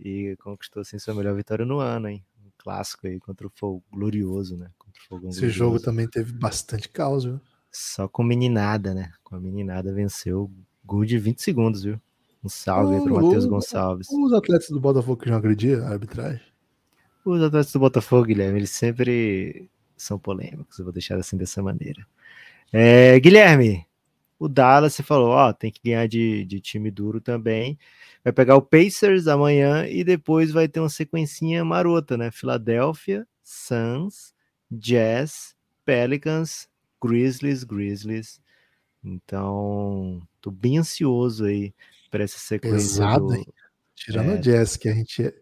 e conquistou assim sua melhor vitória no ano, hein? Um clássico aí contra o Fogo Glorioso, né? Fogão Esse jogo também teve bastante caos, viu? Só com meninada, né? Com a meninada venceu gol de 20 segundos, viu? Um salve aí pro Matheus Gonçalves. Os atletas do Botafogo que não agrediam a arbitragem? Os atletas do Botafogo, Guilherme, eles sempre são polêmicos, eu vou deixar assim dessa maneira. É, Guilherme, o Dallas, você falou, ó, tem que ganhar de, de time duro também. Vai pegar o Pacers amanhã e depois vai ter uma sequencinha marota, né? Filadélfia, Suns, Jazz, Pelicans, Grizzlies, Grizzlies. Então, tô bem ansioso aí para essa sequência. Pesado, do... hein? Tirando é... o Jazz, que a gente.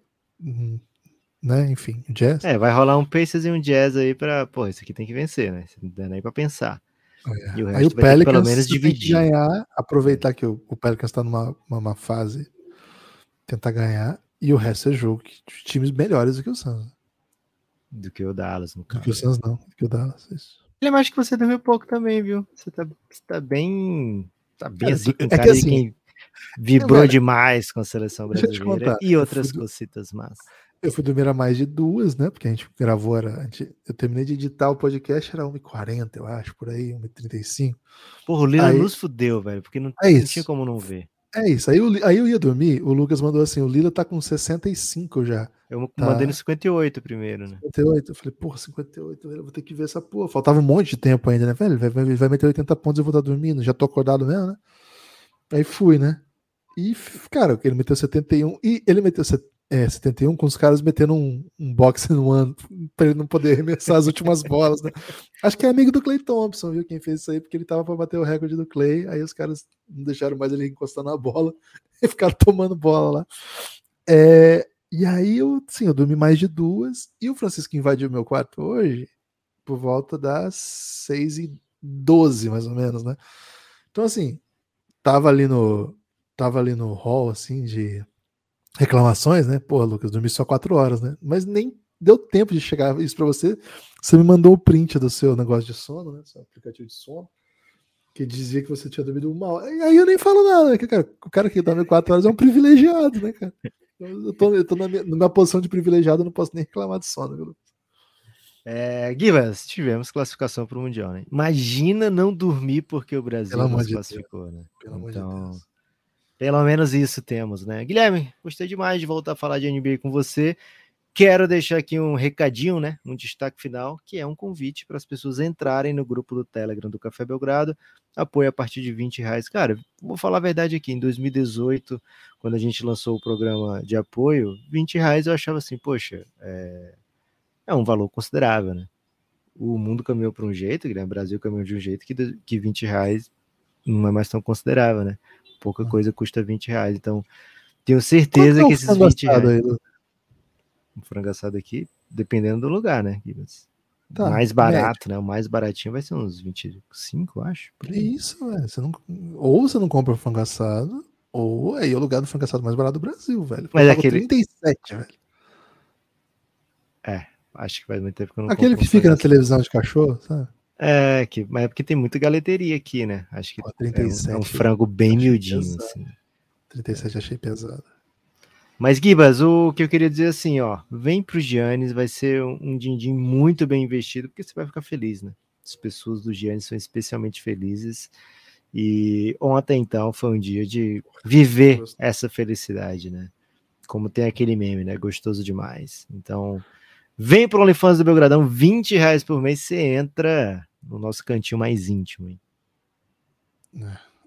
Né? Enfim, o Jazz. É, vai rolar um Pacers e um Jazz aí para. Pô, isso aqui tem que vencer, né? Não dá nem para pensar. É. O aí o Pelicans pelo menos dividir. ganhar, aproveitar que o, o Pelicans está numa uma, fase, tentar ganhar, e o resto é jogo de times melhores do que o Suns. Do que o Dallas, no caso. Do que o Suns não, do que o Dallas, isso. Ele acho que você dormiu pouco também, viu? Você tá, você tá bem. Tá bem assim, com é cara que, assim, quem vibrou velho, demais com a seleção brasileira e outras fui, cositas mas Eu fui dormir a mais de duas, né? Porque a gente gravou, era, gente, eu terminei de editar o podcast, era 1h40, eu acho, por aí, 1h35. Porra, o Lila nos fudeu, velho, porque não, é não tinha como não ver. É isso. Aí eu, aí eu ia dormir, o Lucas mandou assim: o Lila tá com 65 já. Eu tá. mandei no 58 primeiro, né? 58. Eu falei, porra, 58, eu vou ter que ver essa porra. Faltava um monte de tempo ainda, né? Velho, vai, vai, vai meter 80 pontos e eu vou estar dormindo. Já tô acordado mesmo, né? Aí fui, né? E, cara, ele meteu 71 e ele meteu é, 71 com os caras metendo um, um boxe no ano para ele não poder arremessar as últimas bolas, né? Acho que é amigo do Clay Thompson, viu? Quem fez isso aí, porque ele tava para bater o recorde do Clay, aí os caras não deixaram mais ele encostar na bola e ficaram tomando bola lá. É, e aí eu, sim, eu dormi mais de duas e o Francisco invadiu meu quarto hoje por volta das 6 e 12 mais ou menos, né? Então assim, tava ali no tava ali no hall assim de reclamações, né? Pô, Lucas, dormi só quatro horas, né? Mas nem deu tempo de chegar isso para você. Você me mandou o print do seu negócio de sono, né? Seu aplicativo de sono, que dizia que você tinha dormido. E aí eu nem falo nada, né? Cara, o cara que dorme quatro horas é um privilegiado, né, cara? Eu tô, eu tô na, minha, na minha posição de privilegiado, eu não posso nem reclamar de sono, viu? É, Givas, tivemos classificação para o Mundial, né? Imagina não dormir porque o Brasil não se classificou, né? Pelo então, de pelo menos isso temos, né? Guilherme, gostei demais de voltar a falar de NBA com você. Quero deixar aqui um recadinho, né? Um destaque final, que é um convite para as pessoas entrarem no grupo do Telegram do Café Belgrado. Apoio a partir de 20 reais. Cara, vou falar a verdade aqui. Em 2018, quando a gente lançou o programa de apoio, 20 reais eu achava assim, poxa, é, é um valor considerável, né? O mundo caminhou para um jeito, o Brasil caminhou de um jeito que 20 reais não é mais tão considerável, né? Pouca coisa custa 20 reais. Então, Tenho certeza Quanto que é o esses frango 20 assado reais. aí? Um frango assado aqui, dependendo do lugar, né? Tá, mais barato, né? O mais baratinho vai ser uns 25, eu acho. Isso, velho. Você não... Ou você não compra o frango assado, ou aí é o lugar do frango assado mais barato do Brasil, velho. Mas pago aquele- 37, velho. Acho que faz muito tempo que eu não Aquele que fica na televisão de cachorro, sabe? É, que, mas é porque tem muita galeteria aqui, né? Acho que Pô, é um- é, 37. um, frango bem miudinho, pesado. assim. 37 achei pesado. Mas, Gibas, o que eu queria dizer assim, ó, vem pro Giannis, vai ser um, um din-din muito bem investido, porque você vai ficar feliz, né? As pessoas do Giannis são especialmente felizes. E ontem, então, foi um dia de viver essa felicidade, né? Como tem aquele meme, né? Gostoso demais. Então, vem pro OnlyFans do Belgradão, 20 reais por mês, você entra no nosso cantinho mais íntimo, hein?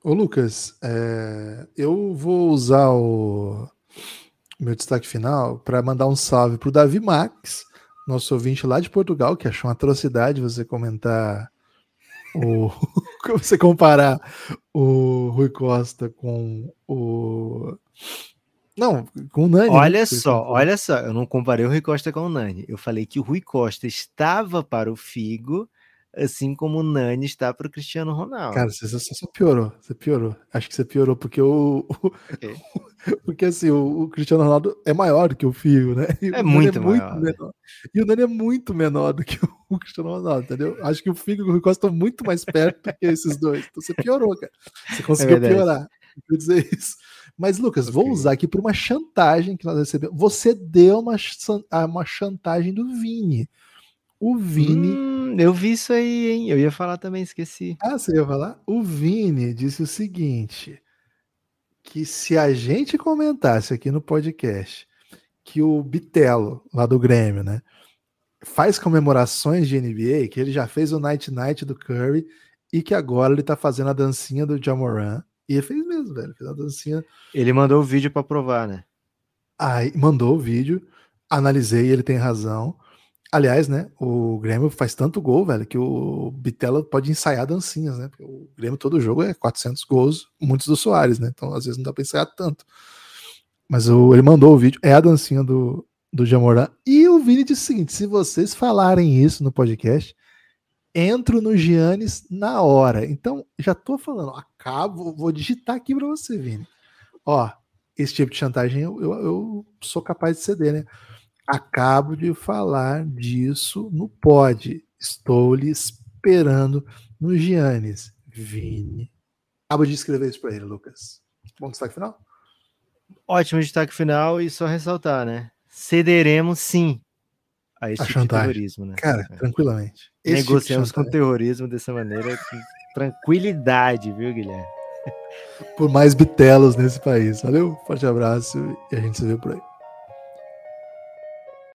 Ô, Lucas, é, eu vou usar o meu destaque final para mandar um salve pro Davi Max, nosso ouvinte lá de Portugal, que achou uma atrocidade você comentar o. você comparar o Rui Costa com o. Não, com o Nani. né? Olha Você só, olha só, eu não comparei o Rui Costa com o Nani. Eu falei que o Rui Costa estava para o Figo, assim como o Nani está para o Cristiano Ronaldo. Cara, você, você só piorou. Você piorou. Acho que você piorou porque o. o- Ok. porque assim, o, o Cristiano Ronaldo é maior do que o Figo, né? E o Nani muito maior, né? menor. E o Nani é muito menor do que o Cristiano Ronaldo, entendeu? Acho que o Figo e o Rui Costa estão muito mais perto do que esses dois. Então você piorou, cara. Você conseguiu É piorar. Eu dizer isso. Mas, Lucas, vou Ok. usar aqui por uma chantagem que nós recebemos. Você deu uma, ah, uma chantagem do Vini. O Vini. Hum, eu vi isso aí, hein? Eu ia falar também, esqueci. Ah, você ia falar? O Vini disse o seguinte: que se a gente comentasse aqui no podcast que o Bitelo, lá do Grêmio, né, faz comemorações de NBA, que ele já fez o Night Night do Curry e que agora ele tá fazendo a dancinha do Jamoran. E ele fez mesmo, velho. Fez a dancinha. Ele mandou o vídeo para provar, né? Aí mandou o vídeo, analisei, ele tem razão. Aliás, né, o Grêmio faz tanto gol, velho, que o Bitela pode ensaiar dancinhas, né? Porque o Grêmio todo jogo é 400 gols, muitos do Soares, né? Então às vezes não dá pra ensaiar tanto. Mas o, ele mandou o vídeo, é a dancinha do, do Jamoran. E o Vini disse o seguinte: se vocês falarem isso no podcast, entro no Giannis na hora. Então, já tô falando, acabo, vou digitar aqui pra você, Vini. Ó, esse tipo de chantagem eu, eu, eu sou capaz de ceder, né? Acabo de falar disso no pod. Estou lhe esperando no Giannis. Vini. Acabo de escrever isso pra ele, Lucas. Bom destaque final? Ótimo destaque final e só ressaltar, né? Cederemos sim a esse A tipo chantagem. terrorismo, né? Cara, É. tranquilamente. Tipo Negociamos com chantagem. terrorismo dessa maneira com tranquilidade, viu, Guilherme? por mais bitelos nesse país. Valeu, forte abraço e a gente se vê por aí.